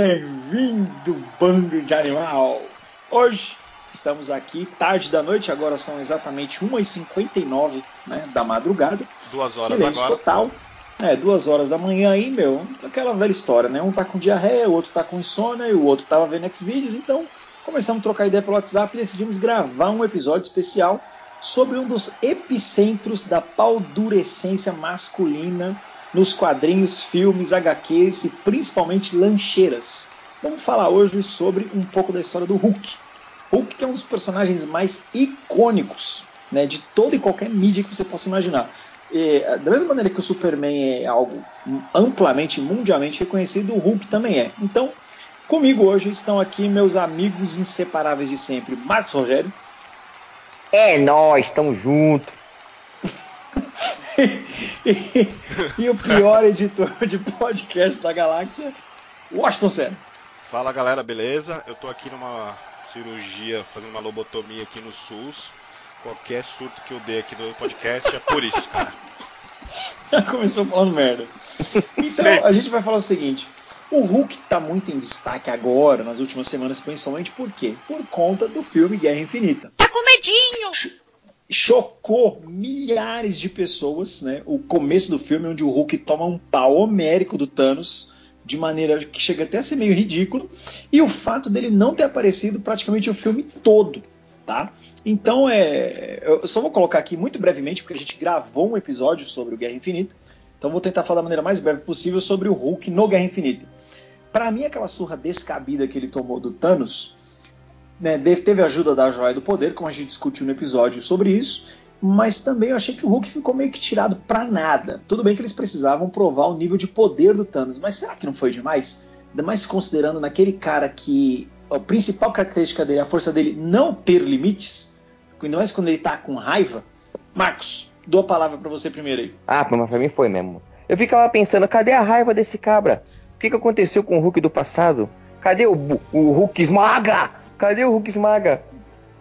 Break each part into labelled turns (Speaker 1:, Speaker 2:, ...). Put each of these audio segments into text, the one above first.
Speaker 1: Bem-vindo, bando de animal! Hoje estamos aqui, tarde da noite, agora são exatamente 1h59 né, da madrugada.
Speaker 2: Duas horas
Speaker 1: Silêncio
Speaker 2: agora.
Speaker 1: total. É, duas horas da manhã aí, meu, aquela velha história, né? Um tá com diarreia, o outro tá com insônia e o outro tava vendo Xvideos, então começamos a trocar ideia pelo WhatsApp e decidimos gravar um episódio especial sobre um dos epicentros da paldurecência masculina nos quadrinhos, filmes, HQs e principalmente lancheiras. Vamos falar hoje sobre um pouco da história do Hulk. Hulk que é um dos personagens mais icônicos né, de toda e qualquer mídia que você possa imaginar. E, da mesma maneira que o Superman é algo amplamente, mundialmente reconhecido, o Hulk também é. Então, comigo hoje estão aqui meus amigos inseparáveis de sempre, Marcos Rogério.
Speaker 3: É nós, tamo junto.
Speaker 1: E, e, o pior editor de podcast da galáxia, Washington Senna.
Speaker 2: Fala galera, beleza? Eu tô aqui numa cirurgia, fazendo uma lobotomia aqui no SUS. Qualquer surto que eu dei aqui no podcast é por isso, cara.
Speaker 1: Já começou falando merda. Então, Sim. a gente vai falar o seguinte. O Hulk tá muito em destaque agora, nas últimas semanas, principalmente por quê? Por conta do filme Guerra Infinita.
Speaker 4: Tá com medinho!
Speaker 1: Chocou milhares de pessoas, né? O começo do filme, onde o Hulk toma um pau homérico do Thanos, de maneira que chega até a ser meio ridículo, e o fato dele não ter aparecido praticamente o filme todo. Tá? Então, é, eu só vou colocar aqui muito brevemente, porque a gente gravou um episódio sobre o Guerra Infinita. Então, vou tentar falar da maneira mais breve possível sobre o Hulk no Guerra Infinita. Para mim, aquela surra descabida que ele tomou do Thanos né, teve ajuda da Joia do Poder, como a gente discutiu no episódio sobre isso. Mas também eu achei que o Hulk ficou meio que tirado pra nada. Tudo bem que eles precisavam provar o nível de poder do Thanos, mas será que não foi demais? Ainda mais considerando naquele cara que a principal característica dele, a força dele não ter limites, ainda mais quando ele tá com raiva. Marcos, dou a palavra para você primeiro aí.
Speaker 3: Ah, mas pra mim foi mesmo. Eu ficava pensando, cadê a raiva desse cabra? O que, que aconteceu com o Hulk do passado? Cadê o, o Hulk esmaga? Cadê o Hulk esmaga?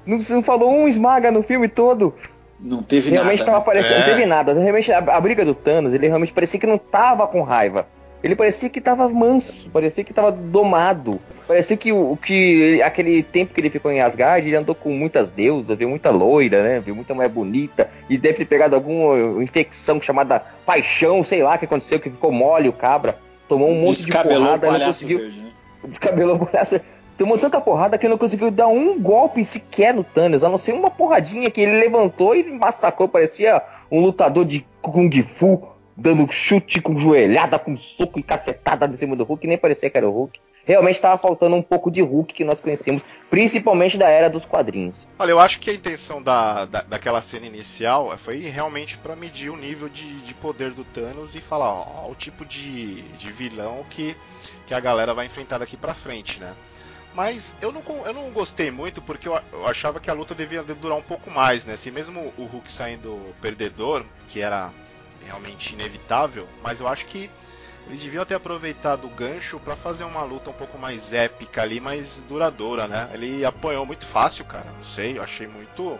Speaker 3: Não, não falou um esmaga no filme todo.
Speaker 1: Não teve
Speaker 3: realmente
Speaker 1: nada.
Speaker 3: Tava aparecendo, é. Não teve nada. Realmente a, a briga do Thanos, ele realmente parecia que não tava com raiva. Ele parecia que tava manso, parecia que tava domado. Parecia que o que aquele tempo que ele ficou em Asgard, ele andou com muitas deusas, viu muita loira, né? Viu muita mulher bonita e deve ter pegado alguma infecção chamada paixão, sei lá, que aconteceu que ficou mole o cabra, tomou um monte de porrada,
Speaker 1: o
Speaker 3: não conseguiu.
Speaker 1: Verde, né?
Speaker 3: Descabelou o palhaço. Tomou tanta porrada que não conseguiu dar um golpe sequer no Thanos, a não ser uma porradinha que ele levantou e massacrou, parecia um lutador de Kung Fu dando chute com joelhada, com soco e cacetada em cima do Hulk, nem parecia que era o Hulk. Realmente estava faltando um pouco de Hulk que nós conhecemos, principalmente da era dos quadrinhos.
Speaker 2: Olha, eu acho que a intenção da, da daquela cena inicial foi realmente para medir o nível de, de, poder do Thanos e falar, ó o tipo de, de vilão que, que a galera vai enfrentar daqui para frente, né? Mas eu não, eu não gostei muito porque eu, eu, achava que a luta devia durar um pouco mais, né? Se mesmo o Hulk saindo perdedor, que era realmente inevitável, mas eu acho que eles deviam ter aproveitado o gancho para fazer uma luta um pouco mais épica ali, mais duradoura, né? Ele apanhou muito fácil, cara. Não sei, eu achei muito.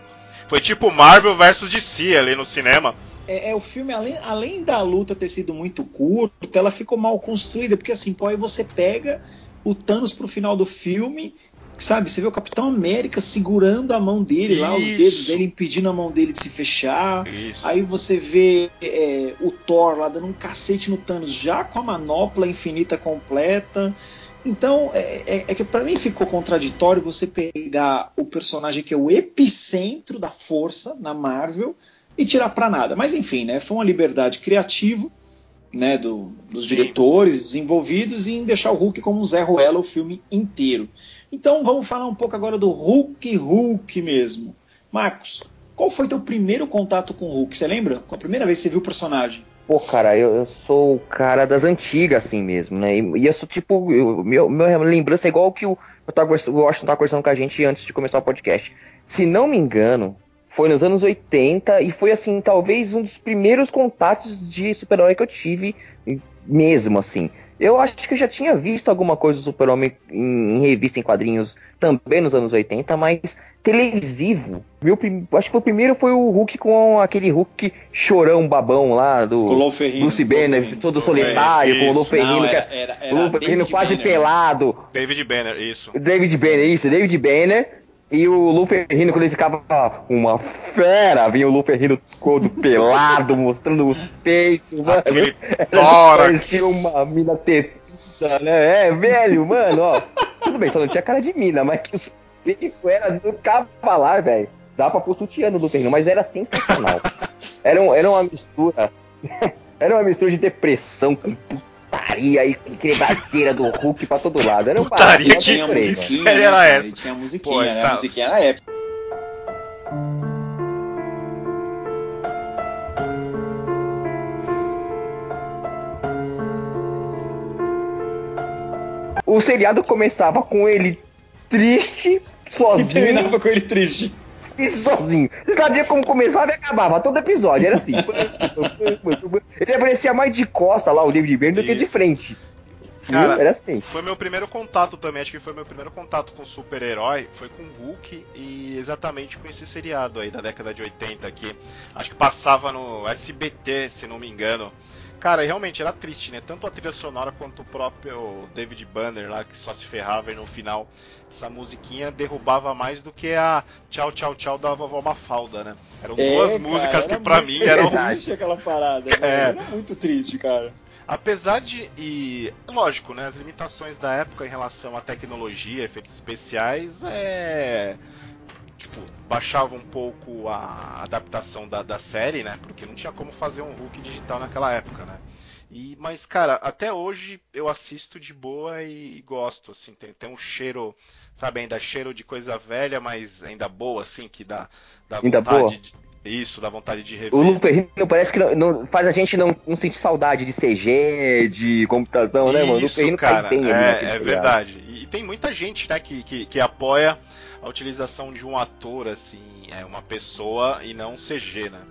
Speaker 2: Foi tipo Marvel versus DC ali no cinema.
Speaker 1: É, é, o filme, além, além da luta ter sido muito curta, ela ficou mal construída, porque assim, pô, aí você pega o Thanos pro final do filme sabe, você vê o Capitão América segurando a mão dele Isso. lá, os dedos dele impedindo a mão dele de se fechar.
Speaker 2: Isso.
Speaker 1: Aí você vê é, o Thor lá dando um cacete no Thanos já com a manopla infinita completa. Então, é, é, é que para mim ficou contraditório você pegar o personagem que é o epicentro da força na Marvel e tirar para nada. Mas enfim, né, foi uma liberdade criativa né, do, dos
Speaker 2: Sim.
Speaker 1: diretores, dos envolvidos, e em deixar o Hulk como um Zé Ruela o filme inteiro. Então vamos falar um pouco agora do Hulk Hulk mesmo. Marcos, qual foi teu primeiro contato com o Hulk? Você lembra? Qual a primeira vez que você viu o personagem?
Speaker 3: Pô, cara, eu, eu sou o cara das antigas, assim mesmo, né? E, e eu sou tipo. Eu, meu, lembrança é igual que o, eu tava, o Washington tava conversando com a gente antes de começar o podcast. Se não me engano, foi nos anos 80 e foi assim, talvez um dos primeiros contatos de super-herói que eu tive mesmo, assim. Eu acho que eu já tinha visto alguma coisa do Super-Homem em, em, revista, em quadrinhos, também nos anos 80, mas televisivo. Meu, acho que o primeiro foi o Hulk com aquele Hulk chorão babão lá do Lucy Banner, todo solitário, é, com o Lou Ferrino, era, era, era o Lou Ferrino quase Banner. pelado.
Speaker 2: David Banner, isso.
Speaker 3: David Banner, isso, David Banner. E o Lu Ferrino, quando ele ficava uma fera, vinha o Lu Ferrino todo pelado, mostrando os peitos, mano. Aquele Parecia uma mina tetuda, né? É, velho, mano, ó. Tudo bem, só não tinha cara de mina, mas que os peitos era do cavalar, velho. Dá pra pôr sutiã no Lu Ferrino, mas era sensacional. Era, um, era uma mistura. era uma mistura de depressão com putaria e quebradeira do Hulk pra todo lado. Era um
Speaker 1: putaria que tinha musiquinha, né, era essa. Tinha musiquinha, Pô, né? A musiquinha era época.
Speaker 3: O seriado começava com ele triste, sozinho. E
Speaker 1: terminava com ele triste
Speaker 3: isso sozinho. Você sabia como começava e acabava todo episódio. Era assim. Ele aparecia mais de costa lá, o David Byrne, do que de frente.
Speaker 2: Cara, era assim. Foi meu primeiro contato também, acho que foi meu primeiro contato com super-herói, foi com Hulk e exatamente com esse seriado aí da década de 80 que acho que passava no SBT, se não me engano. Cara, realmente era triste, né? Tanto a trilha sonora quanto o próprio David Banner lá, que só se ferrava e no final essa musiquinha derrubava mais do que a Tchau Tchau Tchau da vovó Mafalda, né? Eram é, duas cara, músicas que pra mim eram.
Speaker 1: triste aquela parada, é. Era muito triste, cara.
Speaker 2: Apesar de. E. Lógico, né? As limitações da época em relação à tecnologia, efeitos especiais, é tipo, baixava um pouco a adaptação da, da série, né? Porque não tinha como fazer um Hulk digital naquela época, né? E, mas, cara, até hoje eu assisto de boa e, e gosto, assim, tem, tem um cheiro, sabe, ainda cheiro de coisa velha, mas ainda boa, assim, que dá, dá
Speaker 3: ainda vontade boa.
Speaker 2: de. Isso, dá vontade de rever.
Speaker 3: O Luperrino parece que não, não, faz a gente não, não sentir saudade de CG, de computação, né, mano?
Speaker 2: Isso, cara, bem é, é verdade. E, e, tem muita gente, né, que, que, que apoia a utilização de um ator, assim, é uma pessoa e não um CG, né?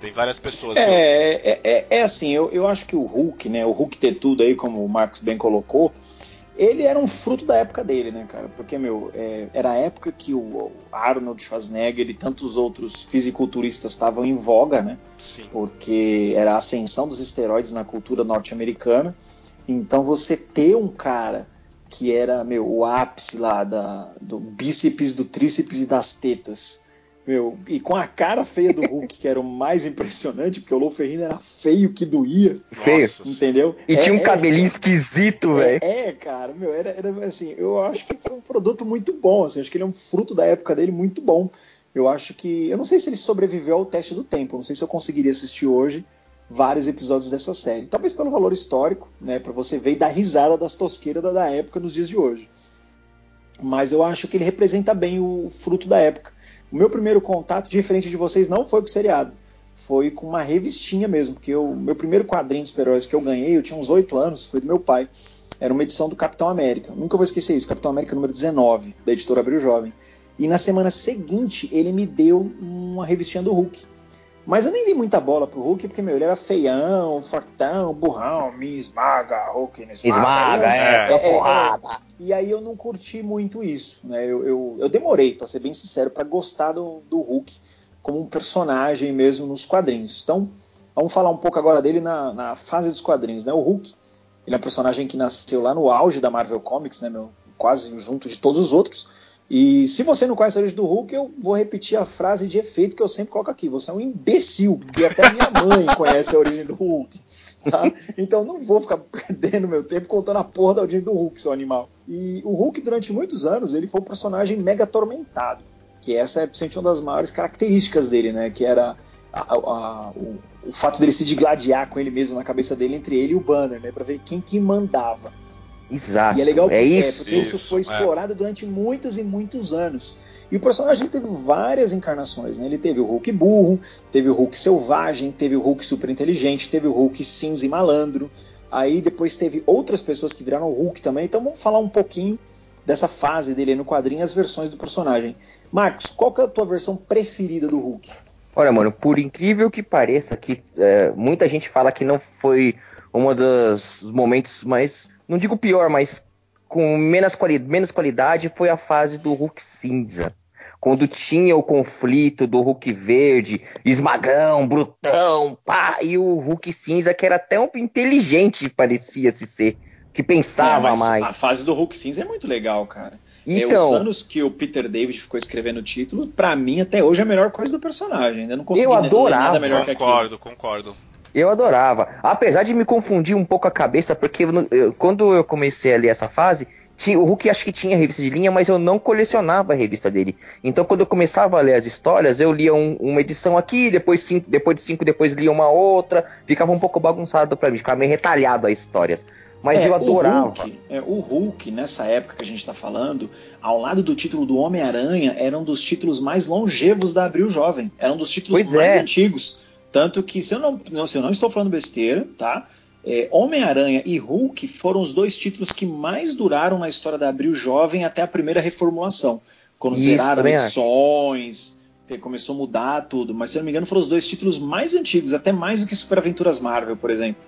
Speaker 2: Tem várias pessoas.
Speaker 1: É, que... é, é, é, assim, eu, eu acho que o Hulk, né? O Hulk ter tudo aí, como o Marcos bem colocou, ele era um fruto da época dele, né, cara? Porque, meu, é, era a época que o Arnold Schwarzenegger e tantos outros fisiculturistas estavam em voga, né? Sim. Porque era a ascensão dos esteroides na cultura norte-americana. Então você ter um cara que era, meu, o ápice lá da, do bíceps, do tríceps e das tetas. Meu, e com a cara feia do Hulk, que era o mais impressionante, porque o Lou Ferrino era feio que doía.
Speaker 3: Feio.
Speaker 1: Entendeu?
Speaker 3: E é, tinha um é, cabelinho é, esquisito,
Speaker 1: é, velho. É, cara, meu, era, era assim, eu acho que foi um produto muito bom, assim, acho que ele é um fruto da época dele muito bom. Eu acho que. Eu não sei se ele sobreviveu ao teste do tempo, não sei se eu conseguiria assistir hoje vários episódios dessa série. Talvez pelo valor histórico, né, para você ver dar risada das tosqueiras da época nos dias de hoje. Mas eu acho que ele representa bem o fruto da época. O meu primeiro contato, diferente de vocês, não foi com o seriado. Foi com uma revistinha mesmo, porque o meu primeiro quadrinho de super-heróis que eu ganhei, eu tinha uns 8 anos, foi do meu pai. Era uma edição do Capitão América. Nunca vou esquecer isso, Capitão América número 19, da editora Abril Jovem. E na semana seguinte, ele me deu uma revistinha do Hulk. Mas eu nem dei muita bola pro Hulk, porque, meu, ele era feião, fortão, burrão, me esmaga, Hulk me esmaga.
Speaker 3: Esmaga, é, é, é, porrada. É,
Speaker 1: e aí eu não curti muito isso, né? Eu, eu, eu demorei, para ser bem sincero, para gostar do, do Hulk como um personagem mesmo nos quadrinhos. Então, vamos falar um pouco agora dele na, na fase dos quadrinhos, né? O Hulk, ele é um personagem que nasceu lá no auge da Marvel Comics, né, meu? Quase junto de todos os outros e se você não conhece a origem do Hulk, eu vou repetir a frase de efeito que eu sempre coloco aqui. Você é um imbecil, porque até minha mãe conhece a origem do Hulk. Tá? Então não vou ficar perdendo meu tempo contando a porra da origem do Hulk, seu animal. E o Hulk, durante muitos anos, ele foi um personagem mega atormentado. Que essa é uma das maiores características dele, né? Que era a, a, o, o, fato dele se digladiar com ele mesmo na cabeça dele, entre ele e o Banner, né? Pra ver quem que mandava.
Speaker 3: Exato.
Speaker 1: E é legal é isso. É, porque isso, isso foi é. explorado é. durante muitos e muitos anos. E o personagem teve várias encarnações, né? Ele teve o Hulk burro, teve o Hulk selvagem, teve o Hulk super inteligente, teve o Hulk cinza e malandro. Aí depois teve outras pessoas que viraram o Hulk também. Então vamos falar um pouquinho dessa fase dele no quadrinho, as versões do personagem. Marcos, qual que é a tua versão preferida do Hulk?
Speaker 3: Olha, mano, por incrível que pareça, que é, muita gente fala que não foi um dos momentos mais, não digo pior, mas com menos, quali menos qualidade foi a fase do Hulk cinza. Quando tinha o conflito do Hulk verde, esmagão, brutão, pá, e o Hulk cinza, que era até um inteligente, parecia-se ser que pensava é, mais.
Speaker 1: A fase do Hulk cinza é muito legal, cara. Então, é, os então- anos que o Peter David ficou escrevendo o título, para mim até hoje é a melhor coisa do personagem. Ainda não consegui
Speaker 3: eu adorava. nada
Speaker 2: melhor concordo, que Concordo, concordo.
Speaker 3: Eu adorava. Apesar de me confundir um pouco a cabeça, porque eu, quando eu comecei a ler essa fase, tinha, o Hulk acho que tinha revista de linha, mas eu não colecionava a revista dele. Então, quando eu começava a ler as histórias, eu lia um, uma edição aqui, depois, cinco, depois de cinco, depois lia uma outra. Ficava um pouco bagunçado para mim, ficava meio retalhado as histórias. Mas é, eu adorava.
Speaker 1: O Hulk, é, o Hulk, nessa época que a gente está falando, ao lado do título do Homem-Aranha, era um dos títulos mais longevos da Abril Jovem. Era um dos títulos pois mais é. antigos. Tanto que, se eu não, não, se eu não estou falando besteira, tá? É, Homem-Aranha e Hulk foram os dois títulos que mais duraram na história da Abril Jovem até a primeira reformulação. Quando Isso, zeraram edições, começou a mudar tudo. Mas se eu não me engano, foram os dois títulos mais antigos, até mais do que Super Aventuras Marvel, por exemplo.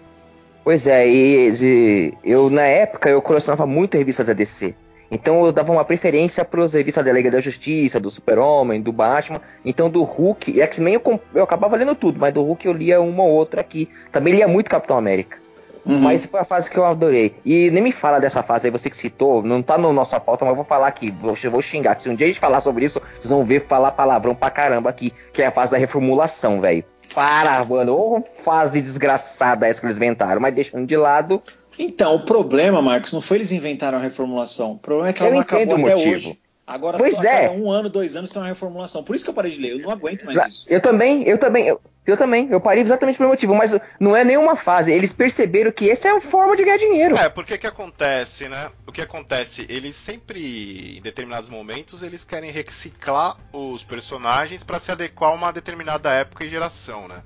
Speaker 3: Pois é, e, e, eu na época eu colecionava muito revistas da DC. Então eu dava uma preferência para as revistas da Liga da Justiça, do Super-Homem, do Batman. Então do Hulk e X-Men eu, eu acabava lendo tudo, mas do Hulk eu lia uma ou outra aqui. Também lia muito Capitão América. Uhum. Mas foi a fase que eu adorei. E nem me fala dessa fase aí, você que citou, não tá no nossa pauta, mas eu vou falar aqui, vou, vou xingar. Se um dia a gente falar sobre isso, vocês vão ver falar palavrão pra caramba aqui, que é a fase da reformulação, velho. Para, mano. Ô fase desgraçada essa que eles inventaram, mas deixando de lado.
Speaker 1: Então, o problema, Marcos, não foi eles inventaram a reformulação. O problema é que ela não acabou até hoje. Agora,
Speaker 3: pois é.
Speaker 1: um ano, dois anos tem uma reformulação. Por isso que eu parei de ler. Eu não aguento mais isso.
Speaker 3: Eu também, eu também. Eu, eu também. Eu parei exatamente pelo motivo. Mas não é nenhuma fase. Eles perceberam que essa é a forma de ganhar dinheiro.
Speaker 2: É, porque que acontece, né? O que acontece? Eles sempre, em determinados momentos, eles querem reciclar os personagens para se adequar a uma determinada época e geração, né?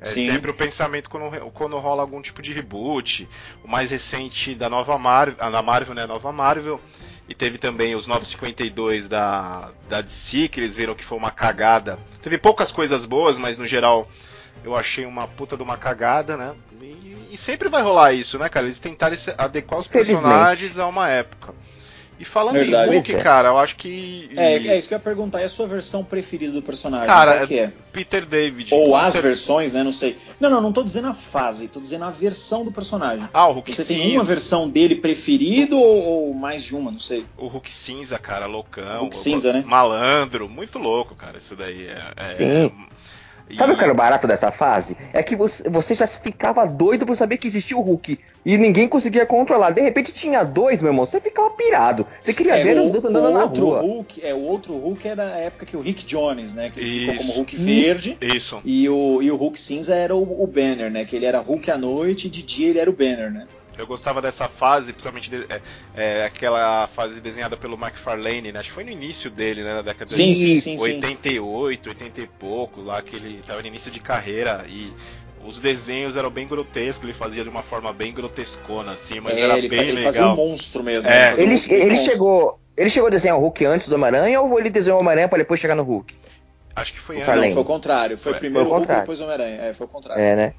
Speaker 2: É Sim. sempre o pensamento quando, quando rola algum tipo de reboot. O mais recente da nova Marvel, da Marvel, né? Nova Marvel e teve também os 952 da, da DC, que eles viram que foi uma cagada. Teve poucas coisas boas, mas no geral eu achei uma puta de uma cagada, né? E, e sempre vai rolar isso, né, cara? Eles tentarem adequar os personagens a uma época. E falando Verdade, em Hulk, é. cara, eu acho que.
Speaker 1: É, é isso que eu ia perguntar. E a sua versão preferida do personagem?
Speaker 2: Cara, Qual que é? Peter David.
Speaker 1: Ou as versões, né? Não sei. Não, não, não tô dizendo a fase, tô dizendo a versão do personagem.
Speaker 2: Ah, o Hulk
Speaker 1: Você cinza. tem uma versão dele preferido ou, ou, mais de uma? Não sei.
Speaker 2: O Hulk cinza, cara, loucão.
Speaker 1: Hulk cinza, né?
Speaker 2: Malandro, muito louco, cara, isso daí. É, é,
Speaker 3: Sim. Sabe o que era o barato dessa fase? É que você, você já ficava doido por saber que existia o Hulk. E ninguém conseguia controlar. De repente tinha dois, meu irmão. Você ficava pirado. Você queria é, ver o, os dois andando na rua.
Speaker 1: Hulk, é, o outro Hulk era a época que o Rick Jones, né? Que ele ficou como Hulk verde.
Speaker 2: Isso.
Speaker 1: E o, e o Hulk cinza era o, o Banner, né? Que ele era Hulk à noite e de dia ele era o Banner, né?
Speaker 2: Eu gostava dessa fase, principalmente de, é, é, aquela fase desenhada pelo McFarlane, né? Acho que foi no início dele, né? Na década
Speaker 1: sim, de sim, sim,
Speaker 2: 88, 80 e pouco, lá que ele estava no início de carreira e os desenhos eram bem grotescos, ele fazia de uma forma bem grotescona, assim, mas é, era
Speaker 1: ele
Speaker 2: bem
Speaker 1: ele
Speaker 2: legal.
Speaker 1: fazia um monstro mesmo.
Speaker 3: É. Ele, um ele chegou. Ele chegou a desenhar o Hulk antes do Homem-Aranha ou ele desenhou o Homem-Aranha pra depois chegar no Hulk?
Speaker 2: Acho que foi
Speaker 1: antes. Não, foi o contrário. Foi, foi primeiro o Hulk e depois o Homem-Aranha. É, foi o contrário.
Speaker 3: É, né?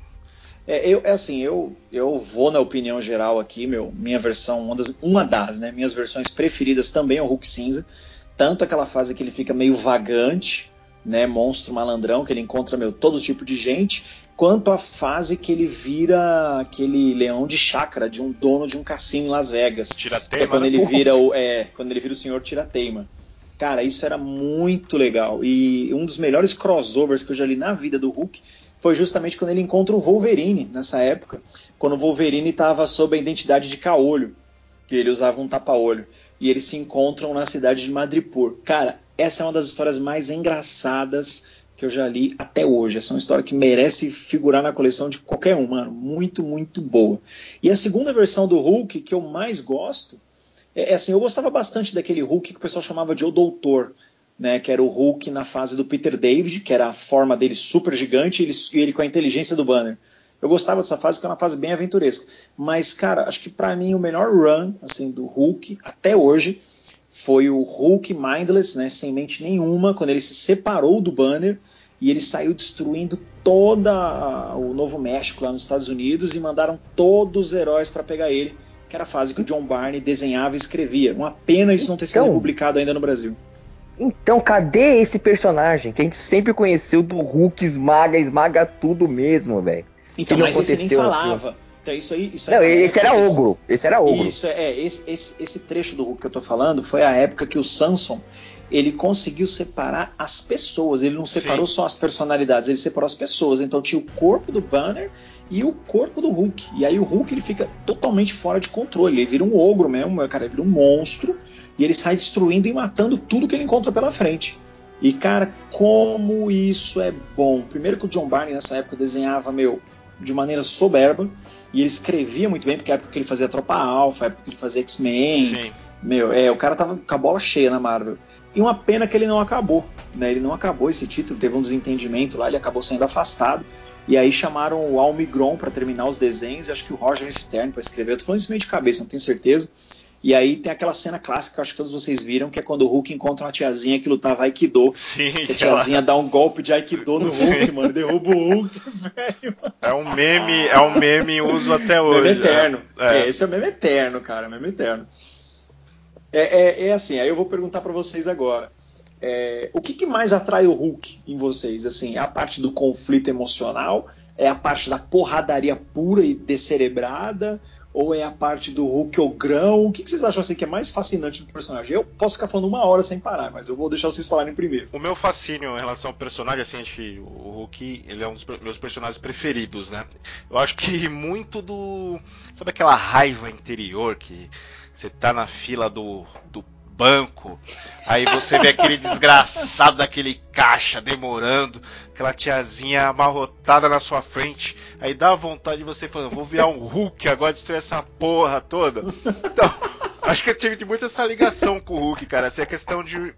Speaker 1: É, eu, é assim, eu, eu vou na opinião geral aqui, meu, minha versão, uma das, uma das, né, minhas versões preferidas também é o Hulk cinza, tanto aquela fase que ele fica meio vagante, né, monstro malandrão, que ele encontra, meu, todo tipo de gente, quanto a fase que ele vira aquele leão de chácara, de um dono de um cassino em Las Vegas.
Speaker 2: Tirateima,
Speaker 1: é quando
Speaker 2: né?
Speaker 1: ele vira o, é, quando ele vira o senhor Tirateima. Cara, isso era muito legal. E um dos melhores crossovers que eu já li na vida do Hulk foi justamente quando ele encontra o Wolverine nessa época, quando o Wolverine estava sob a identidade de Caolho, que ele usava um tapa-olho, e eles se encontram na cidade de Madripoor. Cara, essa é uma das histórias mais engraçadas que eu já li até hoje. Essa é uma história que merece figurar na coleção de qualquer um, mano. Muito, muito boa. E a segunda versão do Hulk que eu mais gosto é, é assim, eu gostava bastante daquele Hulk que o pessoal chamava de O Doutor, né, que era o Hulk na fase do Peter David, que era a forma dele super gigante, e ele, ele com a inteligência do Banner. Eu gostava dessa fase, que é uma fase bem aventuresca. Mas, cara, acho que para mim o melhor run assim, do Hulk até hoje foi o Hulk Mindless, né, sem mente nenhuma, quando ele se separou do Banner e ele saiu destruindo toda o Novo México lá nos Estados Unidos e mandaram todos os heróis para pegar ele, que era a fase que o John Barney desenhava e escrevia. Uma pena isso não ter sido
Speaker 3: Então-
Speaker 1: publicado ainda no Brasil.
Speaker 3: Então, cadê esse personagem que a gente sempre conheceu do Hulk esmaga, esmaga tudo mesmo, velho?
Speaker 1: Então, mas esse nem falava. Então, isso aí, isso aí
Speaker 3: Não,
Speaker 1: é
Speaker 3: esse era
Speaker 1: que-
Speaker 3: ogro. Esse era ogro.
Speaker 1: Isso, é, esse, esse, esse trecho do Hulk que eu tô falando foi a época que o Samson ele conseguiu separar as pessoas. Ele não separou só as personalidades, ele separou as pessoas. Então tinha o corpo do Banner e o corpo do Hulk. E aí o Hulk ele fica totalmente fora de controle. Ele vira um ogro mesmo, cara, ele vira um monstro e ele sai destruindo e matando tudo que ele encontra pela frente. E cara, como isso é bom. Primeiro que o John Barney nessa época desenhava, meu, de maneira soberba. E ele escrevia muito bem, porque é a época que ele fazia Tropa Alpha, a época que ele fazia X-Men. Meu, é, o cara tava com a bola cheia na Marvel. E uma pena que ele não acabou, né? Ele não acabou esse título, teve um desentendimento lá, ele acabou sendo afastado. E aí chamaram o Almigron para terminar os desenhos, e acho que o Roger Stern para escrever. Eu tô falando isso meio de cabeça, não tenho certeza. E aí tem aquela cena clássica que eu acho que todos vocês viram, que é quando o Hulk encontra uma tiazinha que lutava Aikido.
Speaker 2: Sim,
Speaker 1: Que a tiazinha dá um golpe de Aikido no Hulk, mano, derruba o Hulk, velho.
Speaker 2: é um meme, é um meme em uso até hoje.
Speaker 1: Meme eterno.
Speaker 2: É.
Speaker 1: É, esse é o meme eterno, cara. Meme eterno. É, é, é assim, aí eu vou perguntar pra vocês agora. É, o que, que mais atrai o Hulk em vocês? Assim, é a parte do conflito emocional? É a parte da porradaria pura e descerebrada? Ou é a parte do Hulk ogrão? O que, que vocês acham assim, que é mais fascinante do personagem? Eu posso ficar falando uma hora sem parar, mas eu vou deixar vocês falarem primeiro.
Speaker 2: O meu fascínio em relação ao personagem, assim, o Hulk, ele é um dos meus personagens preferidos, né? Eu acho que muito do. Sabe aquela raiva interior que você tá na fila do, do banco, aí você vê aquele desgraçado daquele caixa demorando, aquela tiazinha amarrotada na sua frente, aí dá vontade de você falar, vou virar um Hulk agora destruir essa porra toda. Então, acho que eu tive muito essa ligação com o Hulk, cara. Essa é a questão de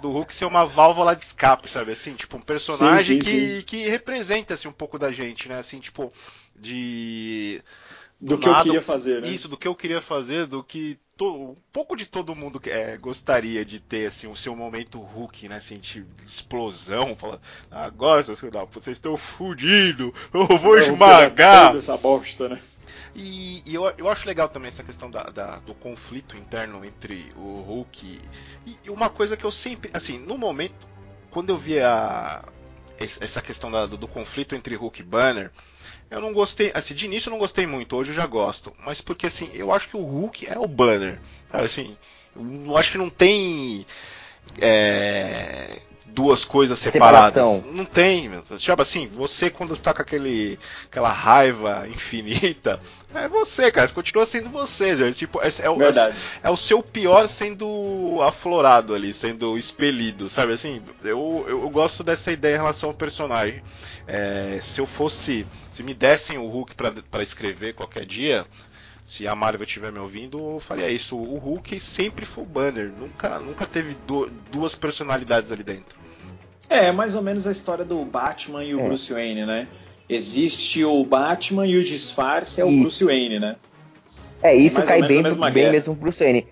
Speaker 2: do Hulk ser uma válvula de escape, sabe? Assim, tipo, um personagem
Speaker 1: Sim, sim,
Speaker 2: que, que representa assim, um pouco da gente, né? Assim, tipo, de.
Speaker 1: Do,
Speaker 2: Do
Speaker 1: que eu
Speaker 2: nada,
Speaker 1: queria fazer, né?
Speaker 2: Isso, do que eu queria fazer, do que um pouco de todo mundo é, gostaria de ter, assim, o seu momento Hulk, né? Sentir explosão, falar, agora, seus vocês estão fudidos, eu vou
Speaker 1: É, o
Speaker 2: esmagar.
Speaker 1: Essa bosta, né?
Speaker 2: E, e eu, eu acho legal também essa questão da, da- do conflito interno entre o Hulk e, e uma coisa que eu sempre, assim, no momento, quando eu vi a, es- essa questão da- do, do conflito entre Hulk e Banner, eu não gostei, assim, de início eu não gostei muito, hoje eu já gosto, mas porque assim, eu acho que o Hulk é o Banner, assim, eu acho que não tem é, duas coisas separadas.
Speaker 3: Separação.
Speaker 2: Não tem, meu. Tipo assim, você quando está com aquele, aquela raiva infinita, é você, cara. Você continua sendo você. gente. Tipo, é, é o,
Speaker 1: Verdade.
Speaker 2: é o seu pior sendo aflorado ali, sendo expelido, sabe assim? Eu, eu, eu gosto dessa ideia em relação ao personagem. É, se eu fosse. Se me dessem o Hulk pra escrever qualquer dia. Se a Marvel estiver me ouvindo, eu faria isso. O Hulk sempre foi o Banner. Nunca, nunca teve du- duas personalidades ali dentro.
Speaker 1: É, mais ou menos a história do Batman e o
Speaker 3: É.
Speaker 1: Bruce Wayne, né? Existe o Batman e o disfarce é o
Speaker 3: Isso.
Speaker 1: Bruce Wayne, né?
Speaker 3: É, isso
Speaker 1: ou
Speaker 3: cai bem, bem
Speaker 1: guerra.
Speaker 3: mesmo pro Bruce Wayne.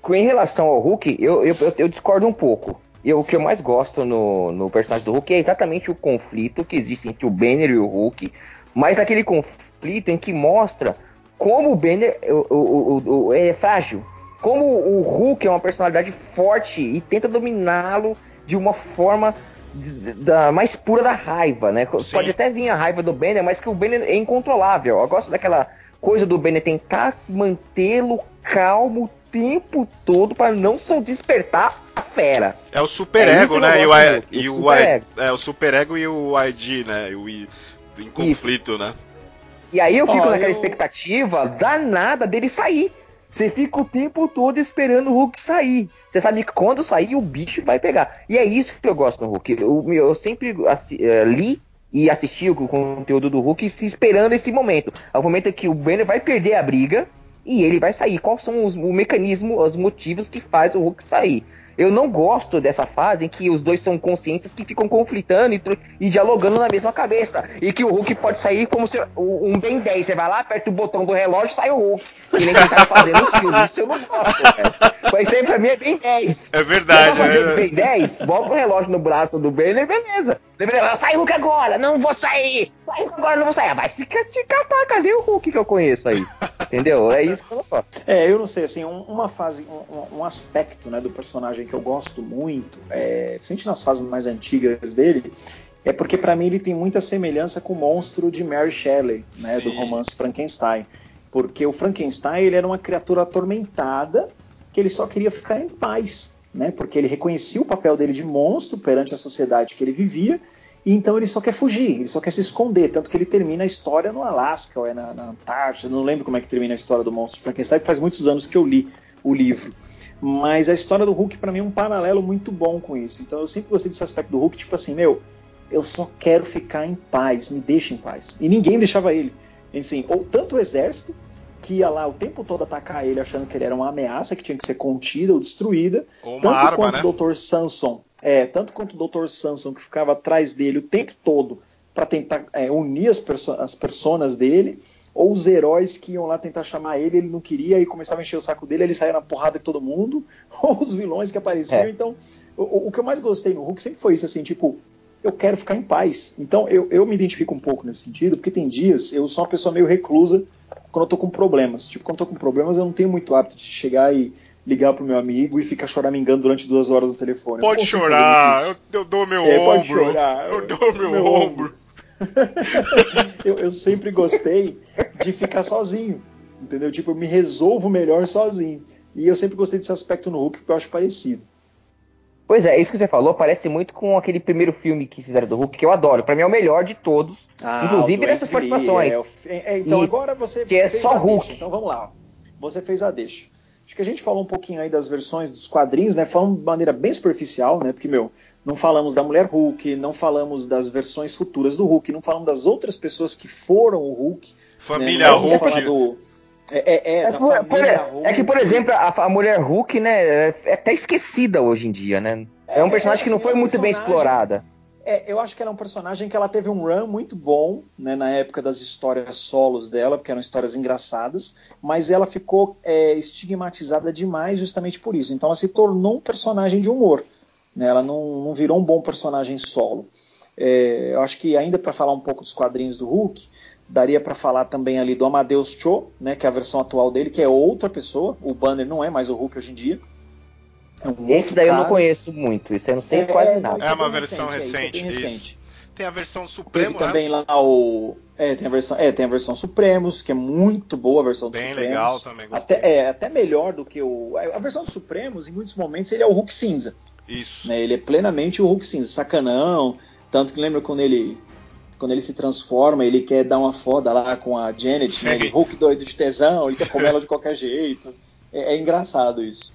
Speaker 3: Com- Em relação ao Hulk, eu, eu, eu- eu discordo um pouco. Eu, o que eu mais gosto no, no personagem do Hulk é exatamente o conflito que existe entre o Banner e o Hulk, mas aquele conflito em que mostra como o Banner o, o, o- é frágil, como o Hulk é uma personalidade forte e tenta dominá-lo de uma forma da mais pura da raiva, né?
Speaker 2: Sim.
Speaker 3: Pode até vir a raiva do Banner, mas que o Banner é incontrolável. Eu gosto daquela coisa do Banner tentar mantê-lo calmo o tempo todo para não só despertar a fera.
Speaker 2: É o super
Speaker 3: É
Speaker 2: ego,
Speaker 3: isso que eu
Speaker 2: né? E o, I- e
Speaker 3: o
Speaker 2: I-
Speaker 3: ego.
Speaker 2: é o super ego e o ID, né? O, I- em conflito, né?
Speaker 3: E aí eu fico naquela
Speaker 1: eu-
Speaker 3: expectativa danada dele sair. Você fica o tempo todo esperando o Hulk sair. Você sabe que quando sair, o bicho vai pegar. E é isso que eu gosto no Hulk. Eu, eu sempre eh, li e assisti o conteúdo do Hulk esperando esse momento. É o momento em que o Banner vai perder a briga e ele vai sair. Quais são os, o mecanismo, os motivos que faz o Hulk sair? Eu não gosto dessa fase em que os dois são consciências que ficam conflitando e, e dialogando na mesma cabeça. E que o Hulk pode sair como se um Ben 10. Você vai lá, aperta o botão do relógio sai o Hulk. Que nem quem tá fazendo os filmes. Isso eu não gosto, cara. Mas isso aí pra mim é Ben 10.
Speaker 2: É verdade.
Speaker 3: É... Ben 10, bota o relógio no braço do Banner, beleza. Sai Hulk agora, não vou sair. Sai Hulk agora, não vou sair. Vai se catar, cadê o Hulk que eu conheço aí? Entendeu? É isso que eu falo.
Speaker 1: É, eu não sei, assim, uma fase, um, um aspecto né, do personagem que eu gosto muito, é, principalmente nas fases mais antigas dele, é porque para mim ele tem muita semelhança com o monstro de Mary Shelley, né, do romance Frankenstein. Porque o Frankenstein ele era uma criatura atormentada que ele só queria ficar em paz, né? Porque ele reconhecia o papel dele de monstro perante a sociedade que ele vivia e então ele só quer fugir, ele só quer se esconder, tanto que ele termina a história no Alasca ou é na, na Antártida, não lembro como é que termina a história do monstro Frankenstein, faz muitos anos que eu li o livro. Mas a história do Hulk para mim é um paralelo muito bom com isso. Então eu sempre gostei desse aspecto do Hulk, tipo assim, meu, eu só quero ficar em paz, me deixa em paz. E ninguém deixava ele. Assim, ou tanto o exército que ia lá o tempo todo atacar ele, achando que ele era uma ameaça que tinha que ser contida ou destruída. Ou tanto arma, quanto né? o Dr. Samson, é, tanto quanto o Dr. Samson, que ficava atrás dele o tempo todo para tentar é, unir as, perso as personas dele, ou os heróis que iam lá tentar chamar ele, ele não queria e começava a encher o saco dele, ele saía na porrada de todo mundo, ou os vilões que apareciam. É. Então, o, o, que eu mais gostei no Hulk sempre foi isso, assim, tipo, eu quero ficar em paz. Então, eu, eu me identifico um pouco nesse sentido, porque tem dias eu sou uma pessoa meio reclusa quando eu tô com problemas. Tipo, quando eu tô com problemas, eu não tenho muito hábito de chegar e ligar pro meu amigo e ficar choramingando durante duas horas no telefone.
Speaker 2: Pode chorar, eu, eu, dou meu é, ombro. Pode chorar. Eu, eu dou meu, meu ombro.
Speaker 1: eu, eu sempre gostei de ficar sozinho, entendeu? Tipo, eu me resolvo melhor sozinho. E eu sempre gostei desse aspecto no Hulk, porque eu acho parecido.
Speaker 3: Pois é, isso que você falou parece muito com aquele primeiro filme que fizeram do Hulk, que eu adoro. Para mim é o melhor de todos, ah, inclusive nessas participações.
Speaker 1: É, é, então e agora você
Speaker 3: que é só Hulk.
Speaker 1: Deixa. Então vamos lá. Você fez a deixa. Acho que a gente falou um pouquinho aí das versões dos quadrinhos, né? Falamos de maneira bem superficial, né? Porque, meu, não falamos da mulher Hulk, não falamos das versões futuras do Hulk, não falamos das outras pessoas que foram o Hulk. Né?
Speaker 2: Família né? Hulk.
Speaker 1: Do, é, é, é,
Speaker 3: é, por, por, é, que, por exemplo, a, a, mulher Hulk, né, é, é até esquecida hoje em dia, né? É um personagem que não assim, foi muito bem explorada.
Speaker 1: É, eu acho que ela é um personagem que ela teve um run muito bom, né, na época das histórias solos dela, porque eram histórias engraçadas, mas ela ficou é, estigmatizada demais justamente por isso. Então ela se tornou um personagem de humor. Né, ela não, não virou um bom personagem solo. É, eu acho que ainda para falar um pouco dos quadrinhos do Hulk, daria para falar também ali do Amadeus Cho, né, que é a versão atual dele, que é outra pessoa. O Banner não é mais o Hulk hoje em dia.
Speaker 3: É um Esse daí cara. eu não conheço muito, isso eu não sei é, quase nada.
Speaker 2: É, é uma versão recente, é, recente. Tem a versão Supremo,
Speaker 1: Teve também né? lá o. É, tem a versão, é, tem a versão Supremos, que é muito boa a versão do
Speaker 2: Bem
Speaker 1: Supremos.
Speaker 2: legal também, gostei.
Speaker 1: Até, é, até melhor do que o. A versão do Supremos, em muitos momentos, ele é o Hulk cinza.
Speaker 2: Isso.
Speaker 1: Né, ele é plenamente o Hulk cinza, sacanão. Tanto que lembra quando ele. Quando ele se transforma, ele quer dar uma foda lá com a Janet, né? Ele, Hulk doido de tesão, ele quer comer ela de qualquer jeito. É, é engraçado isso.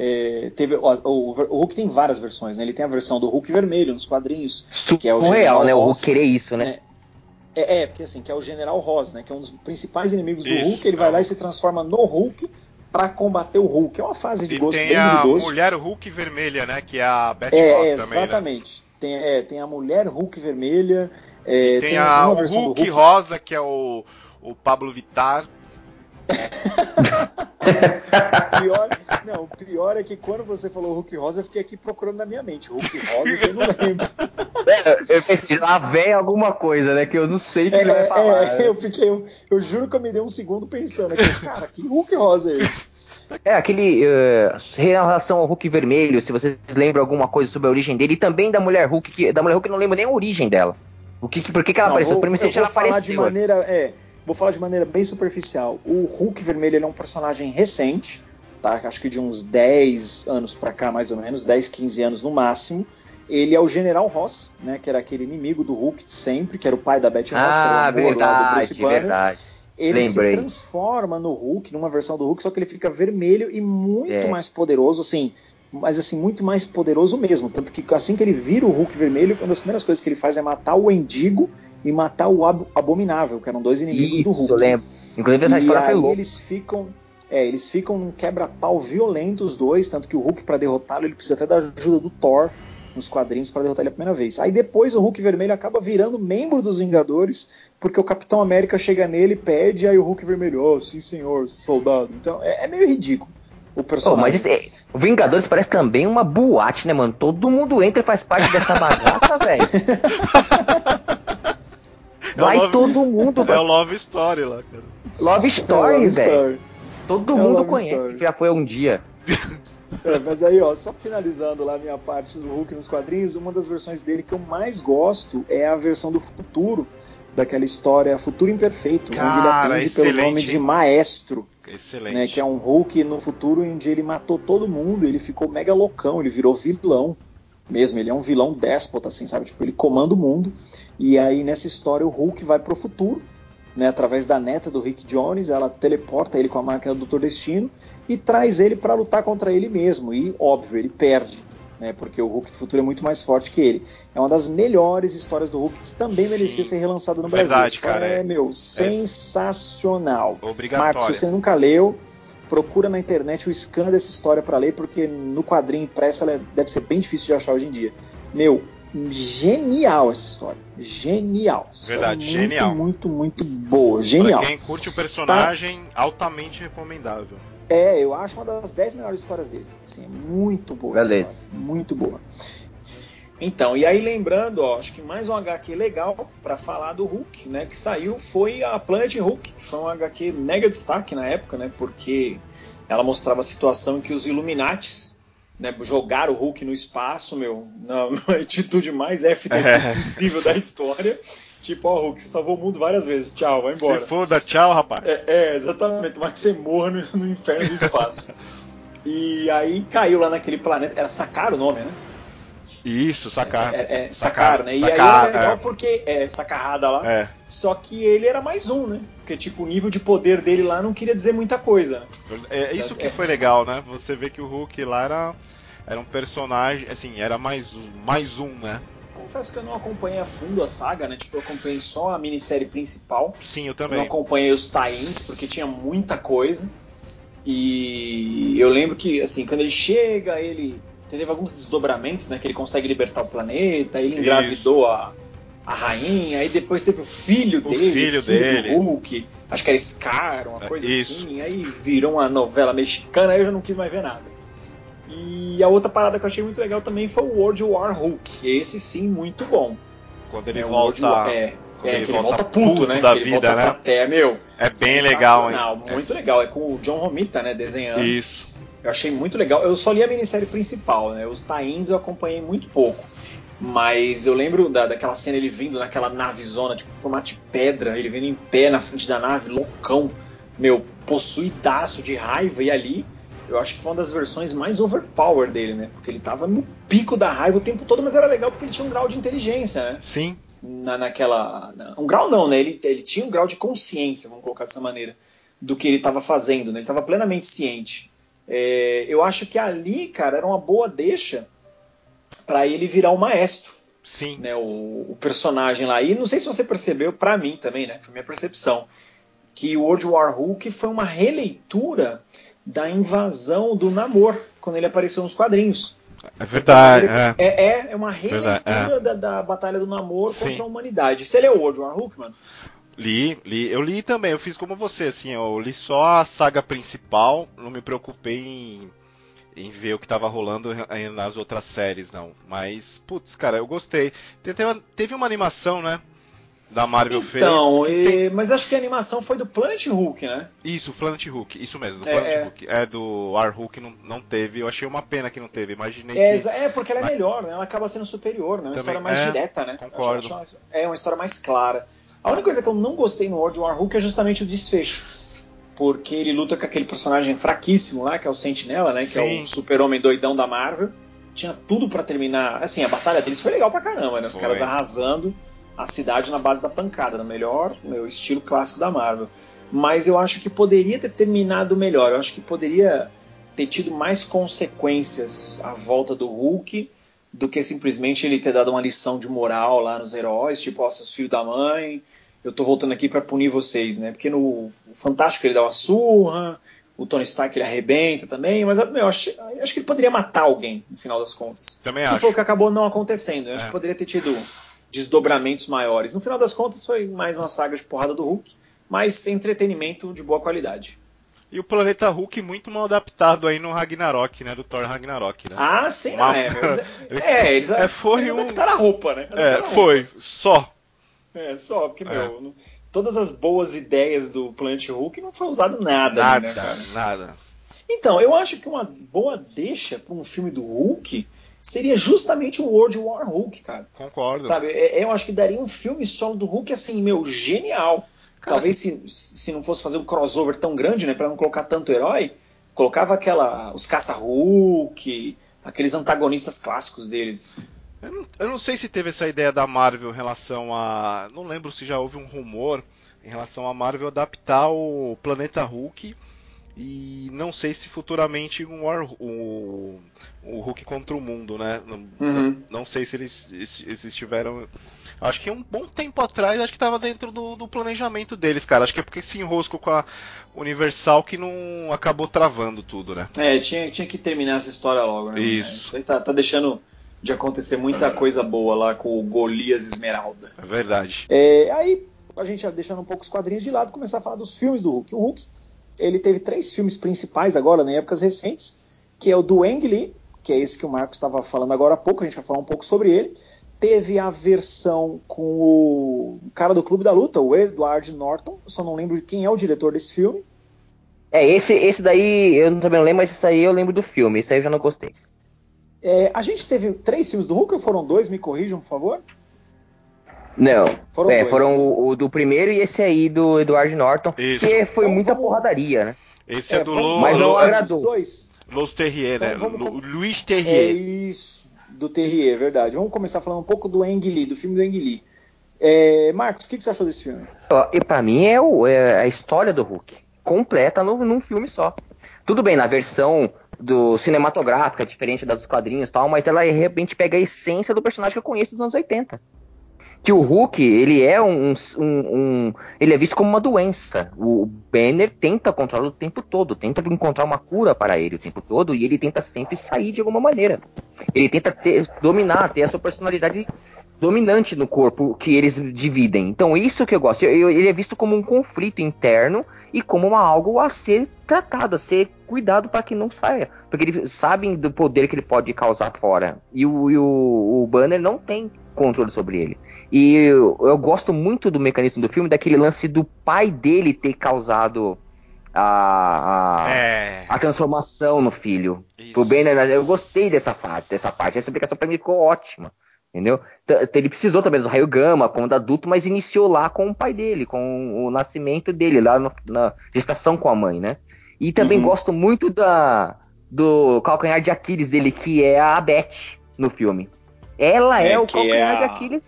Speaker 1: É, teve, o, o, o, Hulk tem várias versões, né? Ele tem a versão do Hulk vermelho nos quadrinhos, que é o
Speaker 3: real, né? O Hulk querer isso, né?
Speaker 1: É, é, é, porque assim, que é o General Ross, né? Que é um dos principais inimigos do isso, Hulk. Ele vai lá e se transforma no Hulk para combater o Hulk. É uma fase de e gosto
Speaker 2: tem
Speaker 1: bem
Speaker 2: a
Speaker 1: duvidoso.
Speaker 2: mulher Hulk vermelha, né? Que é a Beth
Speaker 1: é,
Speaker 2: Ross
Speaker 1: é,
Speaker 2: também,
Speaker 1: Exatamente. Né? Tem, é, tem a mulher Hulk vermelha.
Speaker 2: É, tem, tem a, o Hulk, Hulk, rosa, que é o, o Pablo Vittar.
Speaker 1: pior, não, o pior é que quando você falou Hulk Rosa, eu fiquei aqui procurando na minha mente. Hulk Rosa, eu não lembro.
Speaker 3: É, eu pensei, lá vem alguma coisa, né? Que eu não sei o que é, vai falar. É,
Speaker 1: né? eu fiquei, eu, eu, juro que eu me dei um segundo pensando aqui, cara, que Hulk Rosa é esse?
Speaker 3: É, aquele. Uh, em relação ao Hulk vermelho, se vocês lembram alguma coisa sobre a origem dele, e também da mulher Hulk, que, da mulher Hulk eu não lembro nem a origem dela. O que, por que, que ela não, apareceu? Vou
Speaker 1: ela falar apareceu. de maneira. É, vou falar de maneira bem superficial. O Hulk vermelho é um personagem recente, tá? Acho que de uns 10 anos para cá, mais ou menos, 10, 15 anos no máximo. Ele é o General Ross, né? Que era aquele inimigo do Hulk de sempre, que era o pai da Betty Ross,
Speaker 3: ah,
Speaker 1: que era o
Speaker 3: amor verdade, lá do Bruce Banner. Verdade.
Speaker 1: Ele Lembrei. se transforma no Hulk, numa versão do Hulk, só que ele fica vermelho e muito é. mais poderoso, assim, mas assim, muito mais poderoso mesmo. Tanto que assim que ele vira o Hulk vermelho, uma das primeiras coisas que ele faz é matar o Endigo e matar o Ab Abominável, que eram dois inimigos
Speaker 3: Isso,
Speaker 1: do Hulk.
Speaker 3: Eu lembro. Inclusive essa
Speaker 1: e
Speaker 3: história
Speaker 1: aí eles ficam. É, eles ficam num quebra-pau violento os dois, tanto que o Hulk, para derrotá-lo, ele precisa até da ajuda do Thor nos quadrinhos para derrotar ele a primeira vez. Aí depois o Hulk Vermelho acaba virando membro dos Vingadores, porque o Capitão América chega nele, pede, aí o Hulk Vermelho, oh, sim senhor, soldado. Então é, é meio ridículo o personagem.
Speaker 3: Oh, mas esse, o Vingadores parece também uma boate, né, mano? Todo mundo entra e faz parte dessa bagaça, velho. Vai é love, todo mundo.
Speaker 2: É o Love Story lá, cara.
Speaker 3: Love Story, é velho. Todo é mundo conhece, Story. já foi um dia.
Speaker 1: É, mas aí, ó, só finalizando lá a minha parte do Hulk nos quadrinhos, uma das versões dele que eu mais gosto é a versão do futuro, daquela história Futuro Imperfeito, Cara, onde ele atende pelo nome de Maestro.
Speaker 2: Excelente.
Speaker 1: Né, que é um Hulk no futuro onde ele matou todo mundo, ele ficou mega loucão, ele virou vilão mesmo, ele é um vilão déspota, assim, sabe? Tipo, ele comanda o mundo. E aí nessa história o Hulk vai pro futuro né, através da neta do Rick Jones, ela teleporta ele com a máquina do Doutor Destino e traz ele para lutar contra ele mesmo. E, óbvio, ele perde, né, porque o Hulk do futuro é muito mais forte que ele. É uma das melhores histórias do Hulk que também Sim. merecia ser relançada no Brasil.
Speaker 2: Verdade, cara.
Speaker 1: É, meu, é sensacional.
Speaker 2: Obrigatório.
Speaker 1: Marcos, se você nunca leu, procura na internet o scan dessa história para ler, porque no quadrinho impresso ela deve ser bem difícil de achar hoje em dia. Meu, genial essa história. Genial. Essa
Speaker 2: Verdade,
Speaker 1: história
Speaker 2: é genial.
Speaker 1: Muito, muito, muito boa. Genial.
Speaker 2: Pra quem curte o personagem, tá. altamente recomendável.
Speaker 1: É, eu acho uma das 10 melhores histórias dele. Assim, é muito boa.
Speaker 3: Beleza.
Speaker 1: Muito boa. Então, e aí lembrando, ó, acho que mais um HQ legal para falar do Hulk, né, que saiu foi a Planet Hulk, que foi um HQ mega destaque na época, né, porque ela mostrava a situação em que os Illuminates né, jogar o Hulk no espaço, meu, na, na atitude mais é. possível da história. Tipo, ó, Hulk, você salvou o mundo várias vezes. Tchau, vai embora.
Speaker 2: Se foda, tchau, rapaz.
Speaker 1: É, é exatamente. Mas que você morra no, no inferno do espaço. e aí caiu lá naquele planeta. Era Sacar o nome, né?
Speaker 2: Isso, sacar.
Speaker 1: É, é, é sacar, né? E sacar, aí era legal é. porque é sacarrada lá. É. Só que ele era mais um, né? Porque, tipo, o nível de poder dele lá não queria dizer muita coisa.
Speaker 2: Né? É isso que foi legal, né? Você vê que o Hulk lá era, era um personagem, assim, era mais, mais um, né?
Speaker 1: Confesso que eu não acompanhei a fundo a saga, né? Tipo, eu acompanhei só a minissérie principal.
Speaker 2: Sim, eu também.
Speaker 1: Eu não acompanhei os tie-ins, porque tinha muita coisa. E eu lembro que, assim, quando ele chega, ele teve alguns desdobramentos, né? Que ele consegue libertar o planeta, ele engravidou a, a rainha, aí depois teve o filho
Speaker 2: o
Speaker 1: dele,
Speaker 2: filho, filho dele.
Speaker 1: do Hulk, acho que era Scar, uma coisa Isso. assim, aí virou uma novela mexicana, aí eu já não quis mais ver nada. E a outra parada que eu achei muito legal também foi o World War Hulk, esse sim, muito bom.
Speaker 2: Quando ele é, volta... War,
Speaker 1: é, é, ele, volta, volta puto, puto, né?
Speaker 2: Da
Speaker 1: ele
Speaker 2: vida,
Speaker 1: volta
Speaker 2: né?
Speaker 1: pra terra, meu.
Speaker 2: É bem legal, hein?
Speaker 1: Muito é. legal. É com o John Romita, né? Desenhando.
Speaker 2: Isso.
Speaker 1: Eu achei muito legal. Eu só li a minissérie principal, né? Os tains eu acompanhei muito pouco. Mas eu lembro da, daquela cena ele vindo naquela navezona, tipo, formato de pedra, ele vindo em pé na frente da nave, loucão, meu, possuidaço de raiva, e ali eu acho que foi uma das versões mais overpower dele, né? Porque ele tava no pico da raiva o tempo todo, mas era legal porque ele tinha um grau de inteligência, né?
Speaker 2: Sim.
Speaker 1: Na, naquela. Um grau não, né? Ele, ele tinha um grau de consciência, vamos colocar dessa maneira, do que ele estava fazendo, né? Ele estava plenamente ciente. É, eu acho que ali, cara, era uma boa deixa para ele virar o maestro.
Speaker 2: Sim.
Speaker 1: Né, o, o, personagem lá. E não sei se você percebeu, para mim também, né? Foi minha percepção. Que o World War Hulk foi uma releitura da invasão do Namor, quando ele apareceu nos quadrinhos.
Speaker 2: É verdade.
Speaker 1: É, é, é uma releitura é. da, da Batalha do Namor Sim. contra a humanidade. Você leu o World War Hulk, mano?
Speaker 2: Li, li. Eu li também, eu fiz como você, assim, eu li só a saga principal, não me preocupei em, em ver o que tava rolando nas outras séries, não. Mas, putz, cara, eu gostei. Teve uma, teve uma animação, né? Da Marvel
Speaker 1: fez. Então, mas acho que a animação foi do Planet Hulk, né?
Speaker 2: Isso, Planet Hulk, isso mesmo, do é, Planet é... Hulk. É do War Hulk não, não teve, eu achei uma pena que não teve, imaginei
Speaker 1: é,
Speaker 2: que...
Speaker 1: É, porque ela é melhor, né? Ela acaba sendo superior, né? Uma Também, história mais é, direta, né?
Speaker 2: Concordo.
Speaker 1: é uma história mais clara. A única coisa que eu não gostei no World War Hulk é justamente o desfecho. Porque ele luta com aquele personagem fraquíssimo lá, que é o Sentinela, né? Que Sim. é o super-homem doidão da Marvel. Tinha tudo para terminar. Assim, a batalha deles foi legal pra caramba, né? Os foi. caras arrasando a cidade na base da pancada, no melhor, meu estilo clássico da Marvel. Mas eu acho que poderia ter terminado melhor. Eu acho que poderia ter tido mais consequências à volta do Hulk do que simplesmente ele ter dado uma lição de moral lá nos heróis, tipo, ó, seus filhos da mãe, eu tô voltando aqui para punir vocês, né? Porque no Fantástico ele dá uma surra, o Tony Stark ele arrebenta também, mas eu acho, eu acho que ele poderia matar alguém, no final das contas.
Speaker 2: Também
Speaker 1: que
Speaker 2: acho.
Speaker 1: foi o que acabou não acontecendo. Eu acho
Speaker 2: É.
Speaker 1: que poderia ter tido desdobramentos maiores. No final das contas, foi mais uma saga de porrada do Hulk, mas entretenimento de boa qualidade.
Speaker 2: E o planeta Hulk muito mal adaptado aí no Ragnarok, né? Do Thor Ragnarok, né?
Speaker 1: Ah, sim,
Speaker 2: Uma-
Speaker 1: ah, é. Eles,
Speaker 2: Ele-
Speaker 1: é, eles,
Speaker 2: é, foi
Speaker 1: eles
Speaker 2: um-
Speaker 1: adaptaram a roupa, né?
Speaker 2: É,
Speaker 1: Adaptaram roupa.
Speaker 2: foi. Só.
Speaker 1: É, só, porque,
Speaker 2: É.
Speaker 1: meu, todas as boas ideias do Planet Hulk não foi usado nada, ali, né,
Speaker 2: Nada,
Speaker 1: cara?
Speaker 2: nada.
Speaker 1: Então, eu acho que uma boa deixa para um filme do Hulk seria justamente o World War Hulk, cara.
Speaker 2: Concordo.
Speaker 1: Sabe? É- Eu acho que daria um filme solo do Hulk, assim, meu, genial.
Speaker 2: Cara,
Speaker 1: Talvez se, se não fosse fazer um crossover tão grande, né, para não colocar tanto herói, colocava aquela os caça-Hulk, aqueles antagonistas clássicos deles.
Speaker 2: Eu não, eu não sei se teve essa ideia da Marvel em relação a. Não lembro se já houve um rumor em relação a Marvel adaptar o Planeta Hulk. E não sei se futuramente um War, o, o Hulk contra o mundo, né? Não,
Speaker 1: Uhum.
Speaker 2: não sei se eles, eles estiveram. Acho que um bom tempo atrás, acho que estava dentro do, do planejamento deles, cara. Acho que é porque se enroscou com a Universal que não acabou travando tudo, né?
Speaker 1: É, tinha, tinha que terminar essa história logo, né?
Speaker 2: Isso.
Speaker 1: Isso aí tá, tá deixando de acontecer muita coisa boa lá com o Golias Esmeralda.
Speaker 2: É verdade.
Speaker 1: É, aí, a gente já deixando um pouco os quadrinhos de lado, começar a falar dos filmes do Hulk. O Hulk, ele teve três filmes principais agora, né, em épocas recentes, que é o do Ang Lee, que é esse que o Marcos estava falando agora há pouco, a gente vai falar um pouco sobre ele. Teve a versão com o cara do Clube da Luta, o Edward Norton, só não lembro de quem é o diretor desse filme.
Speaker 3: É, esse, esse daí eu também não lembro, mas esse aí eu lembro do filme. Esse aí eu já não gostei.
Speaker 1: É, a gente teve três filmes do Hulk, ou foram dois? Me corrijam, por favor.
Speaker 3: Não.
Speaker 1: Foram
Speaker 3: é, foram
Speaker 1: né?
Speaker 3: o, o do primeiro e esse aí do Edward Norton.
Speaker 2: Isso.
Speaker 3: Que foi
Speaker 1: Então,
Speaker 3: muita
Speaker 1: vamos-
Speaker 3: porradaria, né?
Speaker 2: Esse é, do
Speaker 1: vamos-
Speaker 2: Lu,
Speaker 3: Mas não agradou.
Speaker 1: Dois.
Speaker 2: Los Terrier, né?
Speaker 1: Então, vamos
Speaker 2: Lu-
Speaker 1: com-
Speaker 2: Luiz
Speaker 1: É
Speaker 2: Terrier.
Speaker 1: isso, do Terrier, é verdade. Vamos começar falando um pouco do Ang Lee, do filme do Ang Lee. É, Marcos, o que, que você achou desse filme?
Speaker 3: E pra mim é, o- é a história do Hulk. Completa no, num filme só. Tudo bem, na versão do cinematográfica, diferente das dos quadrinhos e tal, mas ela de repente pega a essência do personagem que eu conheço dos anos 80. Que o Hulk, ele é um, um- um- Ele é visto como uma doença. O Banner tenta controlá-lo o tempo todo, tenta encontrar uma cura para ele o tempo todo, e ele tenta sempre sair de alguma maneira. Ele tenta ter- dominar, ter a sua personalidade dominante no corpo que eles dividem. Então, isso que eu gosto. Eu- eu- ele é visto como um conflito interno e como uma, algo a ser tratado, a ser cuidado para que não saia. Porque eles sabem do poder que ele pode causar fora. E o, e o- o Banner não tem controle sobre ele. E eu, eu gosto muito do mecanismo do filme, daquele lance do pai dele ter causado a, a,
Speaker 2: É.
Speaker 3: a transformação no filho.
Speaker 2: Isso.
Speaker 3: O Banner, eu gostei dessa parte, dessa parte. Essa explicação pra mim ficou ótima. Entendeu? Ele precisou também do raio gama quando adulto, mas iniciou lá com o pai dele, com o nascimento dele, lá no- na gestação com a mãe, né? E também
Speaker 1: Uhum.
Speaker 3: gosto muito da do calcanhar de Aquiles dele, que é a Beth no filme. Ela é,
Speaker 1: É,
Speaker 3: o
Speaker 1: que
Speaker 3: calcanhar
Speaker 1: é
Speaker 3: de
Speaker 1: a-
Speaker 3: Aquiles.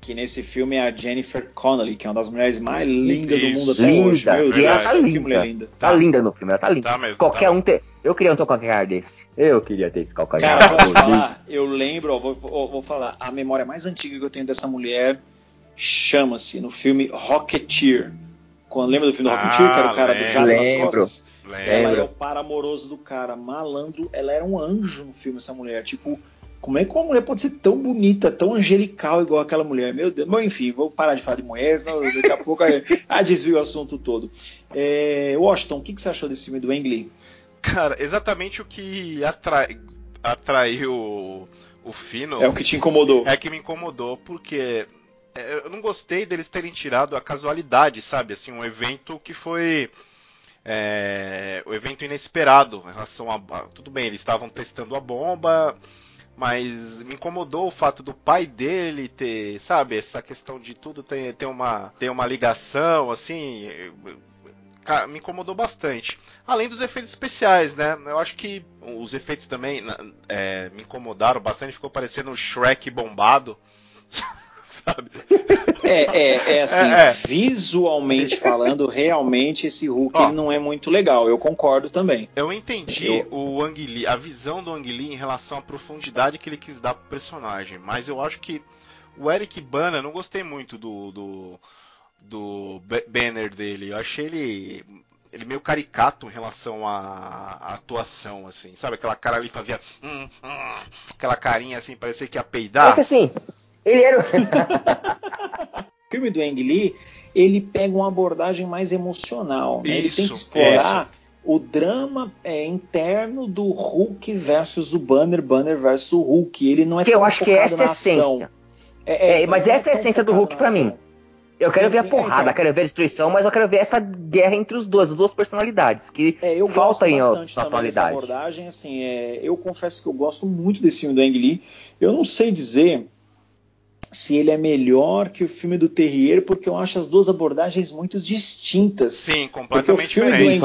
Speaker 1: Que nesse filme é a Jennifer Connelly, que é uma das mulheres mais lindas do mundo até
Speaker 3: Linda,
Speaker 1: hoje. Meu Deus
Speaker 2: ela
Speaker 3: tá
Speaker 1: céu, que
Speaker 3: linda.
Speaker 1: mulher linda.
Speaker 3: Tá,
Speaker 2: Tá.
Speaker 3: linda no filme, ela tá linda.
Speaker 2: Tá mesmo,
Speaker 3: Qualquer
Speaker 2: tá
Speaker 3: um ter. Eu queria um calcanhar desse. Eu queria ter esse calcanhar.
Speaker 1: Cara, posso falar? Eu lembro, ó, vou, vou- vou falar, a memória mais antiga que eu tenho dessa mulher chama-se no filme Rocketeer. Quando lembra do filme do
Speaker 2: Ah,
Speaker 1: Rocketeer, que era o cara do jato nas
Speaker 3: lembro.
Speaker 1: costas?
Speaker 2: Lembra?
Speaker 1: Ela
Speaker 3: Lembro.
Speaker 1: é o par amoroso do cara, malandro. Ela era um anjo no filme, essa mulher. Tipo, como é que uma mulher pode ser tão bonita, tão angelical igual aquela mulher? Meu Deus. Bom, enfim, vou parar de falar de mulher, senão daqui a pouco ah, desvio o assunto todo. É, Washington, o que, que você achou desse filme do Ang Lee?
Speaker 2: Cara, exatamente o que atrai, atraiu o, Fino
Speaker 1: É o que te incomodou.
Speaker 2: é que me incomodou, porque é, eu não gostei deles terem tirado a casualidade, sabe? Assim, um evento que foi. É, o evento inesperado em relação a. a- Tudo bem, eles estavam testando a bomba, mas me incomodou o fato do pai dele ter, sabe, essa questão de tudo ter, ter, uma, ter uma ligação, assim. Me incomodou bastante. Além dos efeitos especiais, né? Eu acho que os efeitos também é, me incomodaram bastante. Ficou parecendo um Shrek bombado. Sabe?
Speaker 1: É, é, é assim,
Speaker 2: É, é.
Speaker 1: visualmente falando, realmente esse Hulk
Speaker 2: Ó.
Speaker 1: não é muito legal. Eu concordo também.
Speaker 2: Eu entendi o Ang Lee, a visão do Ang Lee em relação à profundidade que ele quis dar pro personagem, mas eu acho que o Eric Bana, não gostei muito do do, do ba- banner dele. Eu achei ele ele meio caricato em relação à, à atuação, assim, sabe? Aquela cara ali fazia. Hum, hum, aquela carinha assim, parecia que ia peidar.
Speaker 3: É que assim, ele era.
Speaker 1: o filme do Ang Lee, ele pega uma abordagem mais emocional. Né? ele tem que explorar isso. o drama é, interno do Hulk versus o Banner, Banner versus o Hulk. Ele não é
Speaker 3: que eu acho que essa é a essência. É, é, mas essa é a essência do Hulk para mim. Eu quero sim, ver a porrada, então. quero ver a destruição, mas eu quero ver essa guerra entre os dois, as duas personalidades, que é, eu falta em atualidade.
Speaker 1: abordagem, assim, é, eu confesso que eu gosto muito desse filme do Ang Lee. Eu não sei dizer se ele é melhor que o filme do Terrier, porque eu acho as duas abordagens muito distintas.
Speaker 2: Sim, completamente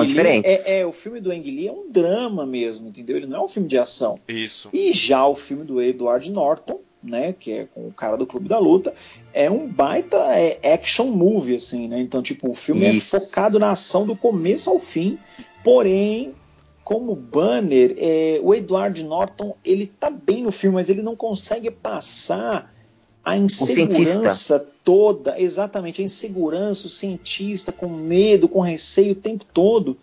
Speaker 2: diferentes.
Speaker 1: É, é, o filme do Ang Lee é um drama mesmo, entendeu? Ele não é um filme de ação.
Speaker 2: Isso.
Speaker 1: E já o filme do Edward Norton né, que é com o cara do Clube da Luta, é um baita é, action movie, assim, né? Então, tipo, o filme é Isso. é focado na ação do começo ao fim, porém, como banner, é, o Edward Norton, ele tá bem no filme, mas ele não consegue passar a insegurança toda, exatamente, a insegurança, o cientista com medo, com receio o tempo todo,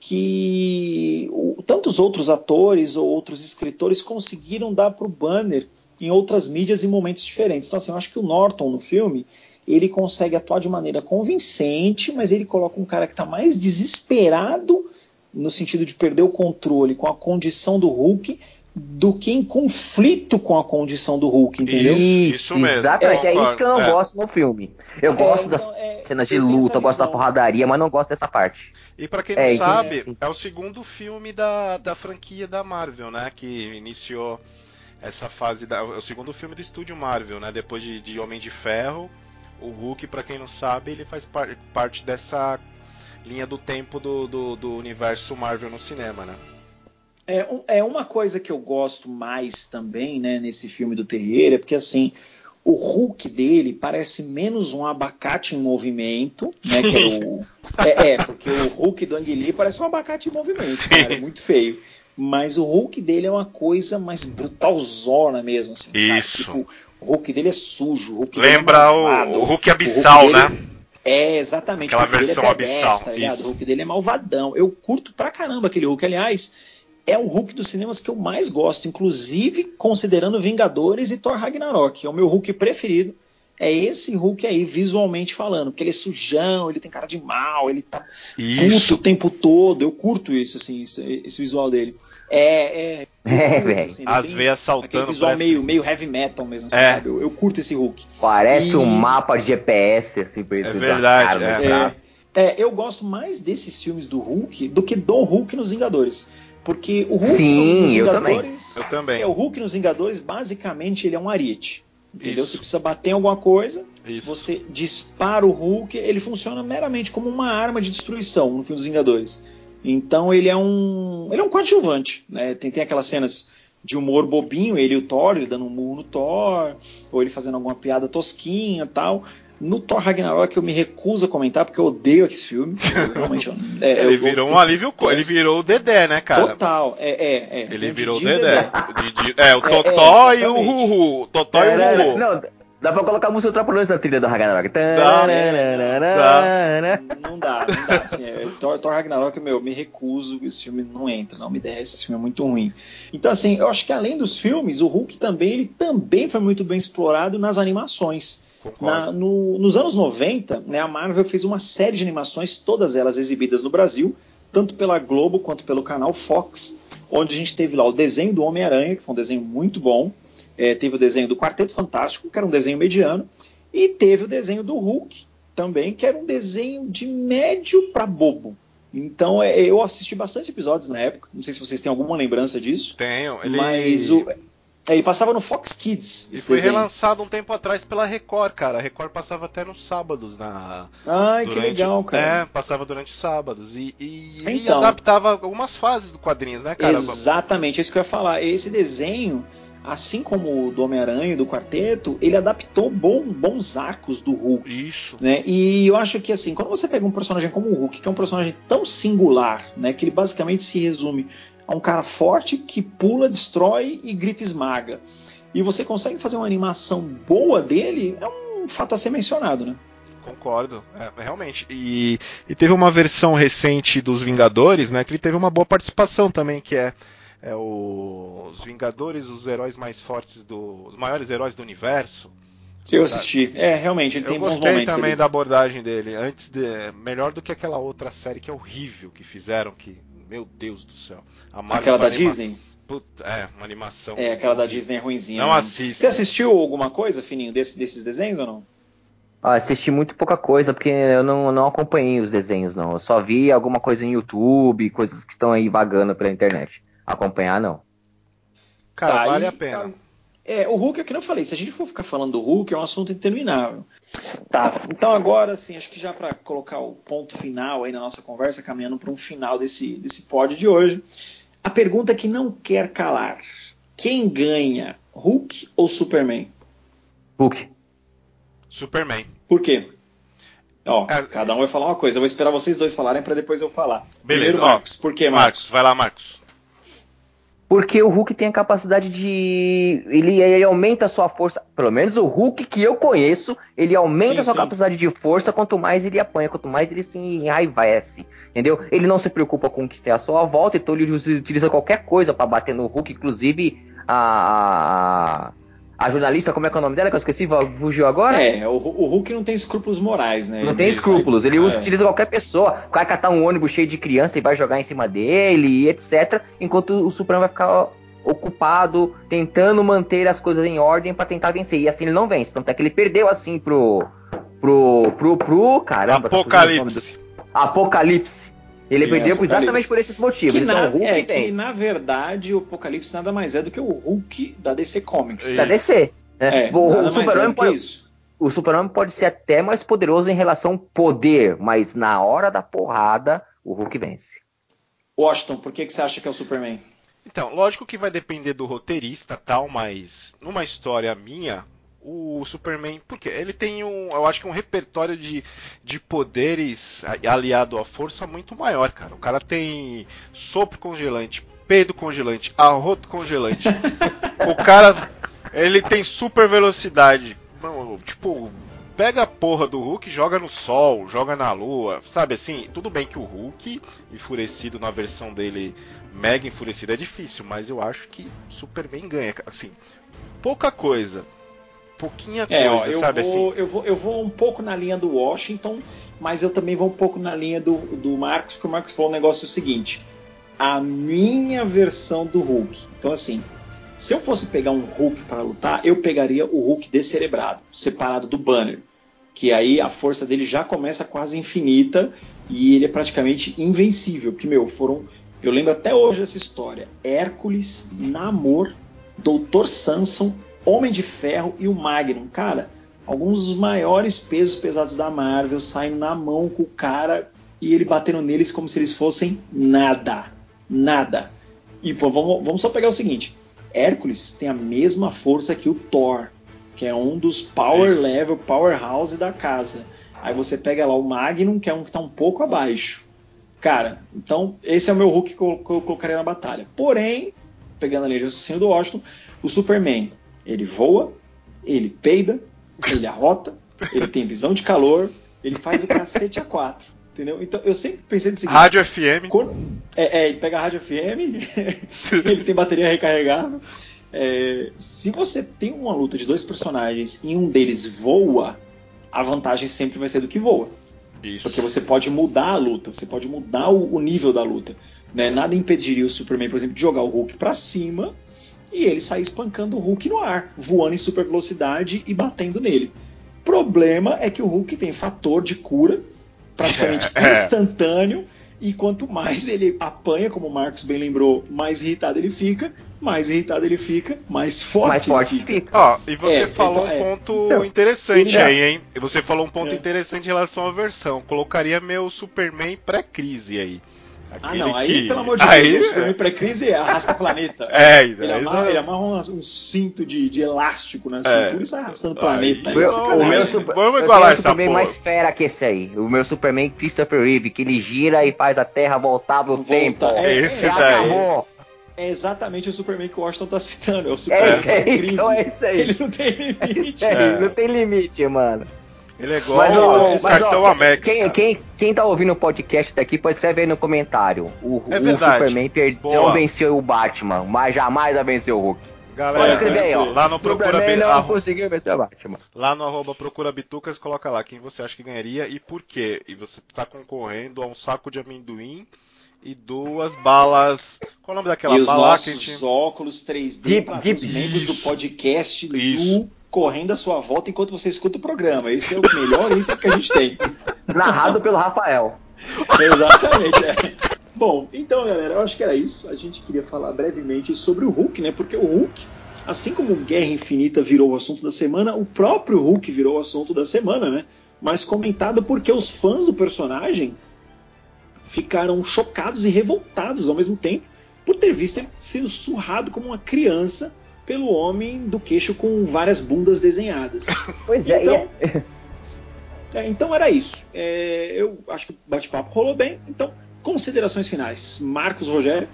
Speaker 1: que o, tantos outros atores ou outros escritores conseguiram dar para o Banner em outras mídias em momentos diferentes. Então, assim, eu acho que o Norton no filme ele consegue atuar de maneira convincente, mas ele coloca um cara que está mais desesperado no sentido de perder o controle com a condição do Hulk do que em conflito com a condição do Hulk, entendeu?
Speaker 3: Isso, isso mesmo. Exatamente, é, é, isso que eu não é. gosto no filme. Eu é, gosto então, das é, cenas de luta, eu gosto da porradaria, mas não gosto dessa parte.
Speaker 2: E para quem não é, sabe, é o segundo filme da, da franquia da Marvel, né? Que iniciou essa fase da, o segundo filme do estúdio Marvel, né? Depois de, de Homem de Ferro, o Hulk, para quem não sabe, ele faz par, parte dessa linha do tempo do, do, do, universo Marvel no cinema, né?
Speaker 1: É, é uma coisa que eu gosto mais também, né, nesse filme do Terrier, é porque assim, o Hulk dele parece menos um abacate em movimento, né? Que é, o, é, é, porque o Hulk do Ang Lee parece um abacate em movimento, cara, é muito feio. Mas o Hulk dele é uma coisa mais brutalzona mesmo, assim,
Speaker 2: Isso.
Speaker 1: Sabe? Tipo, o Hulk dele é sujo. O Hulk
Speaker 2: Lembra
Speaker 1: é
Speaker 2: o, o, Hulk abissal,
Speaker 1: o
Speaker 2: Hulk né?
Speaker 1: É, exatamente.
Speaker 2: Aquela o Hulk versão dele é abissal. Tá
Speaker 1: o Hulk dele é malvadão. Eu curto pra caramba aquele Hulk. Aliás, é o Hulk dos cinemas que eu mais gosto, inclusive considerando Vingadores e Thor Ragnarok. É o meu Hulk preferido é esse Hulk aí, visualmente falando, porque ele é sujão, ele tem cara de mal, ele tá isso. puto o tempo todo. Eu curto isso, assim, esse, esse visual dele. É,
Speaker 3: é, é velho. Assim,
Speaker 2: As veias saltando. Aquele
Speaker 1: visual parece... meio, meio heavy metal mesmo, assim, é. sabe? Eu, eu, curto esse Hulk.
Speaker 3: Parece e... um mapa de GPS, assim,
Speaker 2: por É verdade,
Speaker 1: é. é. eu gosto mais desses filmes do Hulk do que do Hulk nos Vingadores. Porque o Hulk
Speaker 3: Sim,
Speaker 1: nos
Speaker 3: Vingadores.
Speaker 2: Eu também. Eu também.
Speaker 1: É, o Hulk nos Vingadores, basicamente, ele é um ariete. Entendeu? Isso. Você precisa bater em alguma coisa, Isso. você dispara o Hulk, ele funciona meramente como uma arma de destruição no filme dos Vingadores. Então ele é um. Ele é um coadjuvante. Né? Tem, tem aquelas cenas de humor bobinho, ele e o Thor, ele dando um murro no Thor, ou ele fazendo alguma piada tosquinha tal. No Thor Ragnarok eu me recuso a comentar porque eu odeio esse filme.
Speaker 2: realmente, é, ele eu, virou eu, um alívio, ele virou o Dedé, né, cara?
Speaker 1: Total, é, é, é.
Speaker 2: Ele virou o Dedé. Dedé. é, o é, Totó é, e o Ruhu. Totó e o Ruhu.
Speaker 3: Não, Dá pra colocar a música Trapalhões na trilha do Ragnarok.
Speaker 1: Dá, dá. Não dá, não dá. Assim, é, Thor, Thor Ragnarok, meu, me recuso, esse filme não entra, não me desce, esse filme é muito ruim. Então, assim, eu acho que além dos filmes, o Hulk também, ele também foi muito bem explorado nas animações. Na, no, nos anos 90, né, a Marvel fez uma série de animações, todas elas exibidas no Brasil, tanto pela Globo quanto pelo canal Fox, onde a gente teve lá o desenho do Homem-Aranha, que foi um desenho muito bom, é, teve o desenho do Quarteto Fantástico, que era um desenho mediano, e teve o desenho do Hulk também, que era um desenho de médio para bobo. Então é, eu assisti bastante episódios na época, não sei se vocês têm alguma lembrança disso.
Speaker 2: Tenho,
Speaker 1: ele... mas o, é, ele passava no Fox Kids.
Speaker 2: E foi desenho. relançado um tempo atrás pela Record, cara. A Record passava até nos sábados na.
Speaker 1: Ai, durante... que legal, cara.
Speaker 2: É, passava durante sábados. E, e, então, e adaptava algumas fases do quadrinhos, né, cara?
Speaker 1: Exatamente, é isso que eu ia falar. Esse desenho, assim como o do Homem-Aranha e do Quarteto, ele adaptou bom, bons arcos do Hulk.
Speaker 2: Isso.
Speaker 1: Né? E eu acho que, assim, quando você pega um personagem como o Hulk, que é um personagem tão singular, né, que ele basicamente se resume a um cara forte que pula, destrói e grita esmaga. E você consegue fazer uma animação boa dele, é um fato a ser mencionado, né?
Speaker 2: Concordo, é, realmente. E, e, teve uma versão recente dos Vingadores, né? Que ele teve uma boa participação também, que é, é o, os Vingadores, os heróis mais fortes do. os maiores heróis do universo.
Speaker 1: Eu assisti. É, realmente, ele
Speaker 2: eu
Speaker 1: tem bons
Speaker 2: momentos. Eu
Speaker 1: gostei
Speaker 2: também ali. da abordagem dele. Antes de, melhor do que aquela outra série que é horrível que fizeram, que. Meu Deus do céu.
Speaker 1: aquela da anima... Disney?
Speaker 2: Puta, é, uma animação.
Speaker 1: É, aquela da Disney é ruimzinha.
Speaker 2: Não né? assiste.
Speaker 1: Você assistiu alguma coisa, Fininho, desse, desses desenhos ou não?
Speaker 3: Ah, assisti muito pouca coisa, porque eu não, não acompanhei os desenhos, não. Eu só vi alguma coisa em YouTube, coisas que estão aí vagando pela internet. Acompanhar, não.
Speaker 2: Cara, tá, vale e, a pena. Tá,
Speaker 1: é, o Hulk é o que eu falei, se a gente for ficar falando do Hulk, é um assunto interminável. Tá, então agora, assim, acho que já para colocar o ponto final aí na nossa conversa, caminhando para um final desse, desse pod de hoje, a pergunta que não quer calar: quem ganha, Hulk ou Superman?
Speaker 3: Hulk.
Speaker 2: Superman.
Speaker 1: Por quê? Ó, é, cada um vai falar uma coisa. Eu vou esperar vocês dois falarem para depois eu falar.
Speaker 2: Beleza,
Speaker 1: Primeiro, Marcos. Ó, por quê, Marcos?
Speaker 2: Marcos? Vai lá, Marcos.
Speaker 3: Porque o Hulk tem a capacidade de. Ele, ele, aumenta a sua força. Pelo menos o Hulk que eu conheço, ele aumenta sim, a sua sim. capacidade de força quanto mais ele apanha, quanto mais ele se enraivece. Entendeu? Ele não se preocupa com o que tem à sua volta, então ele utiliza qualquer coisa para bater no Hulk, inclusive a, a jornalista, como é que é o nome dela? Que eu esqueci, fugiu agora?
Speaker 1: É, o, o Hulk não tem escrúpulos morais, né?
Speaker 3: Não ele tem escrúpulos, ele é. utiliza qualquer pessoa. Vai catar um ônibus cheio de criança e vai jogar em cima dele, etc. Enquanto o Supremo vai ficar ocupado, tentando manter as coisas em ordem para tentar vencer. E assim ele não vence. Tanto é que ele perdeu assim pro. pro. pro. pro. caramba.
Speaker 2: Apocalipse.
Speaker 3: Tá Apocalipse. Ele perdeu exatamente por esses motivos.
Speaker 1: Que, então, na, é, que na verdade o Apocalipse nada mais é do que o Hulk da DC Comics.
Speaker 3: Da DC. Né? É, o, o Super-Homem é pode, o Super pode ser até mais poderoso em relação ao poder, mas na hora da porrada, o Hulk vence.
Speaker 1: Washington, por que, que você acha que é o Superman?
Speaker 2: Então, lógico que vai depender do roteirista tal, mas numa história minha, o Superman, porque ele tem um, eu acho que um repertório de, de poderes aliado à força muito maior, cara. O cara tem sopro congelante, peido congelante, arroto congelante. o cara, ele tem super velocidade. tipo, pega a porra do Hulk, joga no sol, joga na lua, sabe assim? Tudo bem que o Hulk, enfurecido na versão dele, mega enfurecido, é difícil, mas eu acho que Superman ganha, assim, pouca coisa pouquinha coisa,
Speaker 1: é, ó, eu
Speaker 2: sabe
Speaker 1: vou,
Speaker 2: assim?
Speaker 1: Eu vou, eu vou um pouco na linha do Washington, mas eu também vou um pouco na linha do, do Marcos, porque o Marcos falou um negócio seguinte. A minha versão do Hulk. Então, assim, se eu fosse pegar um Hulk para lutar, eu pegaria o Hulk descerebrado, separado do Banner. Que aí a força dele já começa quase infinita e ele é praticamente invencível. Que, meu, foram. Eu lembro até hoje essa história: Hércules, Namor, Doutor Samson Homem de Ferro e o Magnum. Cara, alguns dos maiores pesos pesados da Marvel saindo na mão com o cara e ele batendo neles como se eles fossem nada. Nada. E pô, vamos, vamos só pegar o seguinte: Hércules tem a mesma força que o Thor, que é um dos power level, powerhouse da casa. Aí você pega lá o Magnum, que é um que está um pouco abaixo. Cara, então esse é o meu Hulk que eu, que eu colocaria na batalha. Porém, pegando ali o raciocínio do Washington, o Superman ele voa, ele peida, ele arrota, ele tem visão de calor, ele faz o cacete a quatro. Entendeu? Então eu sempre pensei no seguinte:
Speaker 2: Rádio FM.
Speaker 1: Quando, é, é, ele pega a rádio FM, ele tem bateria recarregável. É, se você tem uma luta de dois personagens e um deles voa, a vantagem sempre vai ser do que voa. Isso. Porque você pode mudar a luta, você pode mudar o, o nível da luta. Né? Nada impediria o Superman, por exemplo, de jogar o Hulk para cima e ele sair espancando o Hulk no ar, voando em super velocidade e batendo nele. Problema é que o Hulk tem fator de cura praticamente é, instantâneo e quanto mais ele apanha, como o Marcos bem lembrou, mais irritado ele fica, mais irritado ele fica, mais forte, mais forte ele fica.
Speaker 2: Ó, e você é, falou então, um é. ponto então, interessante aí, hein? Você falou um ponto é. interessante em relação à versão. Colocaria meu Superman pré-crise aí.
Speaker 1: Ah, não, aí, que... pelo amor de Deus, aí, o Superman pré-crise arrasta planeta.
Speaker 2: É,
Speaker 1: ele, é, amarra, ele amarra um, um, cinto de, de elástico na é. cintura e sai arrastando planeta. Aí,
Speaker 3: o, o meu super, Vamos igualar essa Superman porra. mais fera que esse aí. O meu Superman Christopher Reeve, que ele gira e faz a Terra voltar no Volta. tempo.
Speaker 2: É, esse é, daí. Acabou.
Speaker 1: É exatamente o Superman que o Washington tá citando. É o Superman
Speaker 3: é, é, crise. Então é isso aí.
Speaker 1: Ele não tem limite.
Speaker 3: É, não tem limite, mano.
Speaker 2: Ele é igual mas, ó, o cartão América.
Speaker 3: Quem, quem, quem tá ouvindo o podcast daqui pode escrever aí no comentário. O, é o Superman não venceu o Batman, mas jamais vai vencer o Hulk.
Speaker 2: Galera, pode escrever aí, ó. Lá no Procura
Speaker 3: Superman não conseguiu vencer o Batman.
Speaker 2: Lá no arroba Procura Bitucas, coloca lá quem você acha que ganharia e por quê. E você tá concorrendo a um saco de amendoim e duas balas. Qual é o nome daquela
Speaker 1: e
Speaker 2: bala?
Speaker 1: os nossos gente... óculos 3D para os membros do podcast Isso. Correndo à sua volta enquanto você escuta o programa. Esse é o melhor item que a gente tem.
Speaker 3: Narrado pelo Rafael.
Speaker 1: Exatamente. É. Bom, então, galera, eu acho que era isso. A gente queria falar brevemente sobre o Hulk, né? Porque o Hulk, assim como Guerra Infinita virou o assunto da semana, o próprio Hulk virou o assunto da semana, né? Mas comentado porque os fãs do personagem ficaram chocados e revoltados ao mesmo tempo por ter visto ele sendo surrado como uma criança pelo homem do queixo com várias bundas desenhadas.
Speaker 3: Pois é.
Speaker 1: Então, é. é, então era isso. É, eu acho que o bate-papo rolou bem. Então, considerações finais. Marcos Rogério.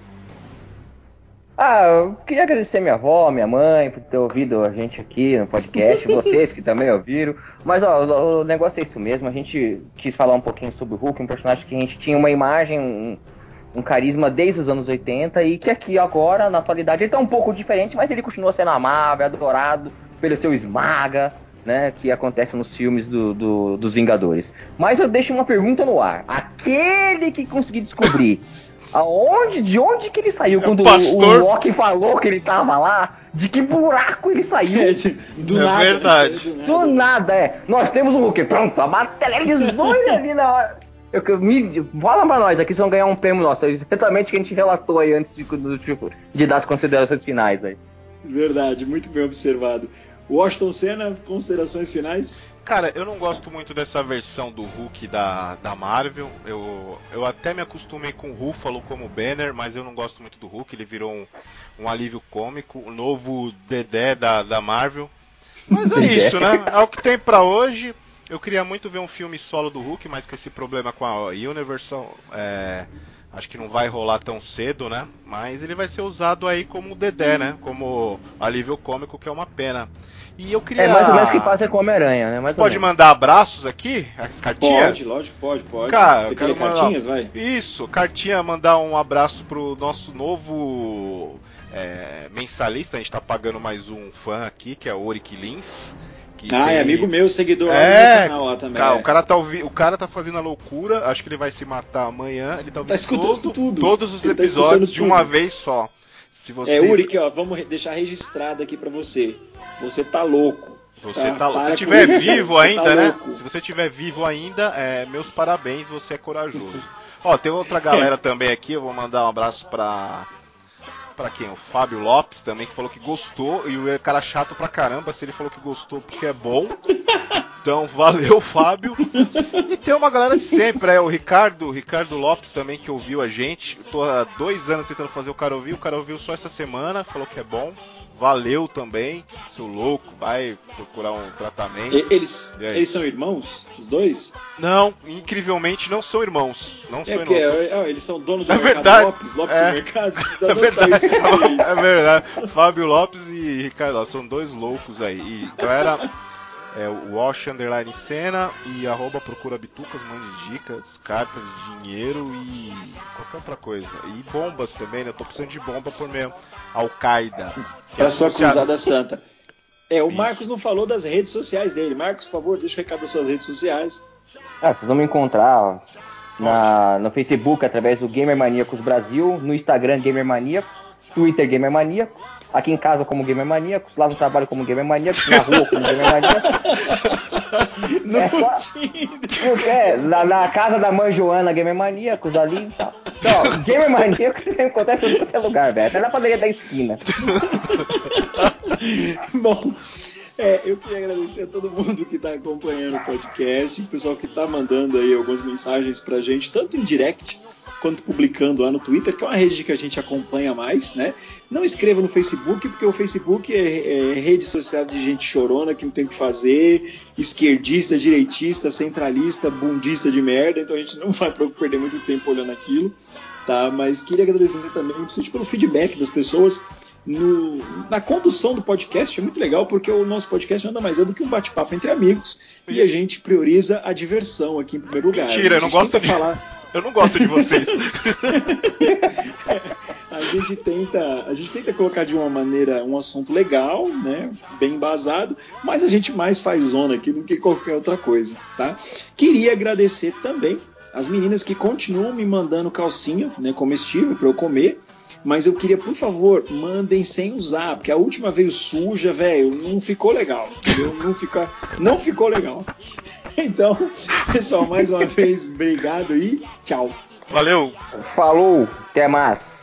Speaker 3: Ah, eu queria agradecer minha avó, minha mãe, por ter ouvido a gente aqui no podcast, vocês que também ouviram. Mas ó, o, negócio é isso mesmo, a gente quis falar um pouquinho sobre o Hulk, um personagem que a gente tinha uma imagem, um, um carisma desde os anos 80 e que aqui agora, na atualidade, ele tá um pouco diferente, mas ele continua sendo amável, adorado pelo seu esmaga, né, que acontece nos filmes do, do, dos Vingadores. Mas eu deixo uma pergunta no ar. Aquele que conseguir descobrir Aonde? De onde que ele saiu? É quando o, o Loki falou que ele tava lá? De que buraco ele saiu?
Speaker 2: Do é nada. Verdade.
Speaker 3: Do nada. do nada, é. Nós temos um Hulk. Pronto, materializou ele ali na hora. Eu, eu, me, fala pra nós aqui, se vão ganhar um prêmio nosso. É exatamente o que a gente relatou aí antes de, do, tipo, de dar as considerações finais aí.
Speaker 1: Verdade, muito bem observado. Washington Senna, considerações finais?
Speaker 2: Cara, eu não gosto muito dessa versão do Hulk da, da Marvel. Eu, eu até me acostumei com o Ruffalo como Banner, mas eu não gosto muito do Hulk. Ele virou um, um alívio cômico, o novo Dedé da, da Marvel. Mas é isso, né? É o que tem para hoje. Eu queria muito ver um filme solo do Hulk, mas com esse problema com a Universal, é, acho que não vai rolar tão cedo, né? Mas ele vai ser usado aí como Dedé, né? Como alívio cômico, que é uma pena. E eu queria.
Speaker 3: É mais ou menos que passa com Homem-Aranha, né? Mais
Speaker 2: pode mandar abraços aqui? As cartinhas?
Speaker 1: Pode, lógico, pode, pode.
Speaker 2: Cara, Você quer cartinhas, vai? Isso, cartinha, mandar um abraço pro nosso novo é, mensalista. A gente tá pagando mais um fã aqui, que é o Oric Lins.
Speaker 1: Que ah, é tem... é amigo meu, seguidor é,
Speaker 2: do canal lá também. Cara, é. o, cara tá ouvi... o cara tá fazendo a loucura, acho que ele vai se matar amanhã. Ele tá,
Speaker 1: tá escutando todo, tudo.
Speaker 2: todos os ele tá episódios tá de uma vez só.
Speaker 1: Se você... É, Uric, ó, vamos deixar registrado aqui para você. Você tá louco.
Speaker 2: Se você tá, tá se estiver vivo você ainda, tá né? Se você estiver vivo ainda, é, meus parabéns, você é corajoso. Ó, tem outra galera também aqui, eu vou mandar um abraço pra. Pra quem? O Fábio Lopes também, que falou que gostou. E o cara chato pra caramba se ele falou que gostou porque é bom. Então, valeu, Fábio. E tem uma galera de sempre, é o Ricardo, o Ricardo Lopes também, que ouviu a gente. Eu tô há dois anos tentando fazer o cara ouvir, o cara ouviu só essa semana, falou que é bom valeu também, seu louco, vai procurar um tratamento.
Speaker 1: Eles, eles são irmãos, os dois?
Speaker 2: Não, incrivelmente não são irmãos. Não é são irmãos.
Speaker 1: É, é, eles são donos do é mercado verdade. Lopes, Lopes é, Mercados.
Speaker 2: É verdade, é verdade. Fábio Lopes e Ricardo, são dois loucos aí. E, então era é o Wash Underline Cena e arroba procura bitucas, mande dicas, cartas de dinheiro e qualquer outra coisa. E bombas também, né? Eu tô precisando de bomba por meu Al-Qaeda.
Speaker 1: É a sua cruzada santa. É, o Isso. Marcos não falou das redes sociais dele. Marcos, por favor, deixa o recado das suas redes sociais.
Speaker 3: Ah, vocês vão me encontrar ó, na, no Facebook através do Gamer Maníacos Brasil, no Instagram Gamer Maníacos, Twitter Gamer Maníacos Aqui em casa como Gamer Maníacos, lá no trabalho como Gamer Maníacos, na rua como Gamer Maníacos.
Speaker 1: No é só,
Speaker 3: é, na, na, casa da mãe Joana Gamer Maníacos ali e tal. Então, Gamer Maníacos você encontrar em é lugar, velho. Até na padaria da esquina.
Speaker 1: Bom, é, eu queria agradecer a todo mundo que está acompanhando o podcast, o pessoal que está mandando aí algumas mensagens pra gente, tanto em direct quanto publicando lá no Twitter, que é uma rede que a gente acompanha mais, né? Não escreva no Facebook, porque o Facebook é, é rede social de gente chorona que não tem o que fazer, esquerdista, direitista, centralista, bundista de merda, então a gente não vai perder muito tempo olhando aquilo. tá? Mas queria agradecer também, principalmente pelo feedback das pessoas no, na condução do podcast. É muito legal, porque o nosso podcast nada mais é do que um bate-papo entre amigos e a gente prioriza a diversão aqui em primeiro lugar.
Speaker 2: Mentira, eu não gosto de falar. Eu não gosto de vocês.
Speaker 1: a gente tenta, a gente tenta colocar de uma maneira um assunto legal, né, bem embasado, mas a gente mais faz zona aqui do que qualquer outra coisa, tá? Queria agradecer também as meninas que continuam me mandando calcinha, né, comestível para eu comer. Mas eu queria, por favor, mandem sem usar, porque a última veio suja, velho, não ficou legal. Entendeu? Não, fica, não ficou legal. Então, pessoal, mais uma vez, obrigado e tchau.
Speaker 2: Valeu.
Speaker 3: Falou, até mais.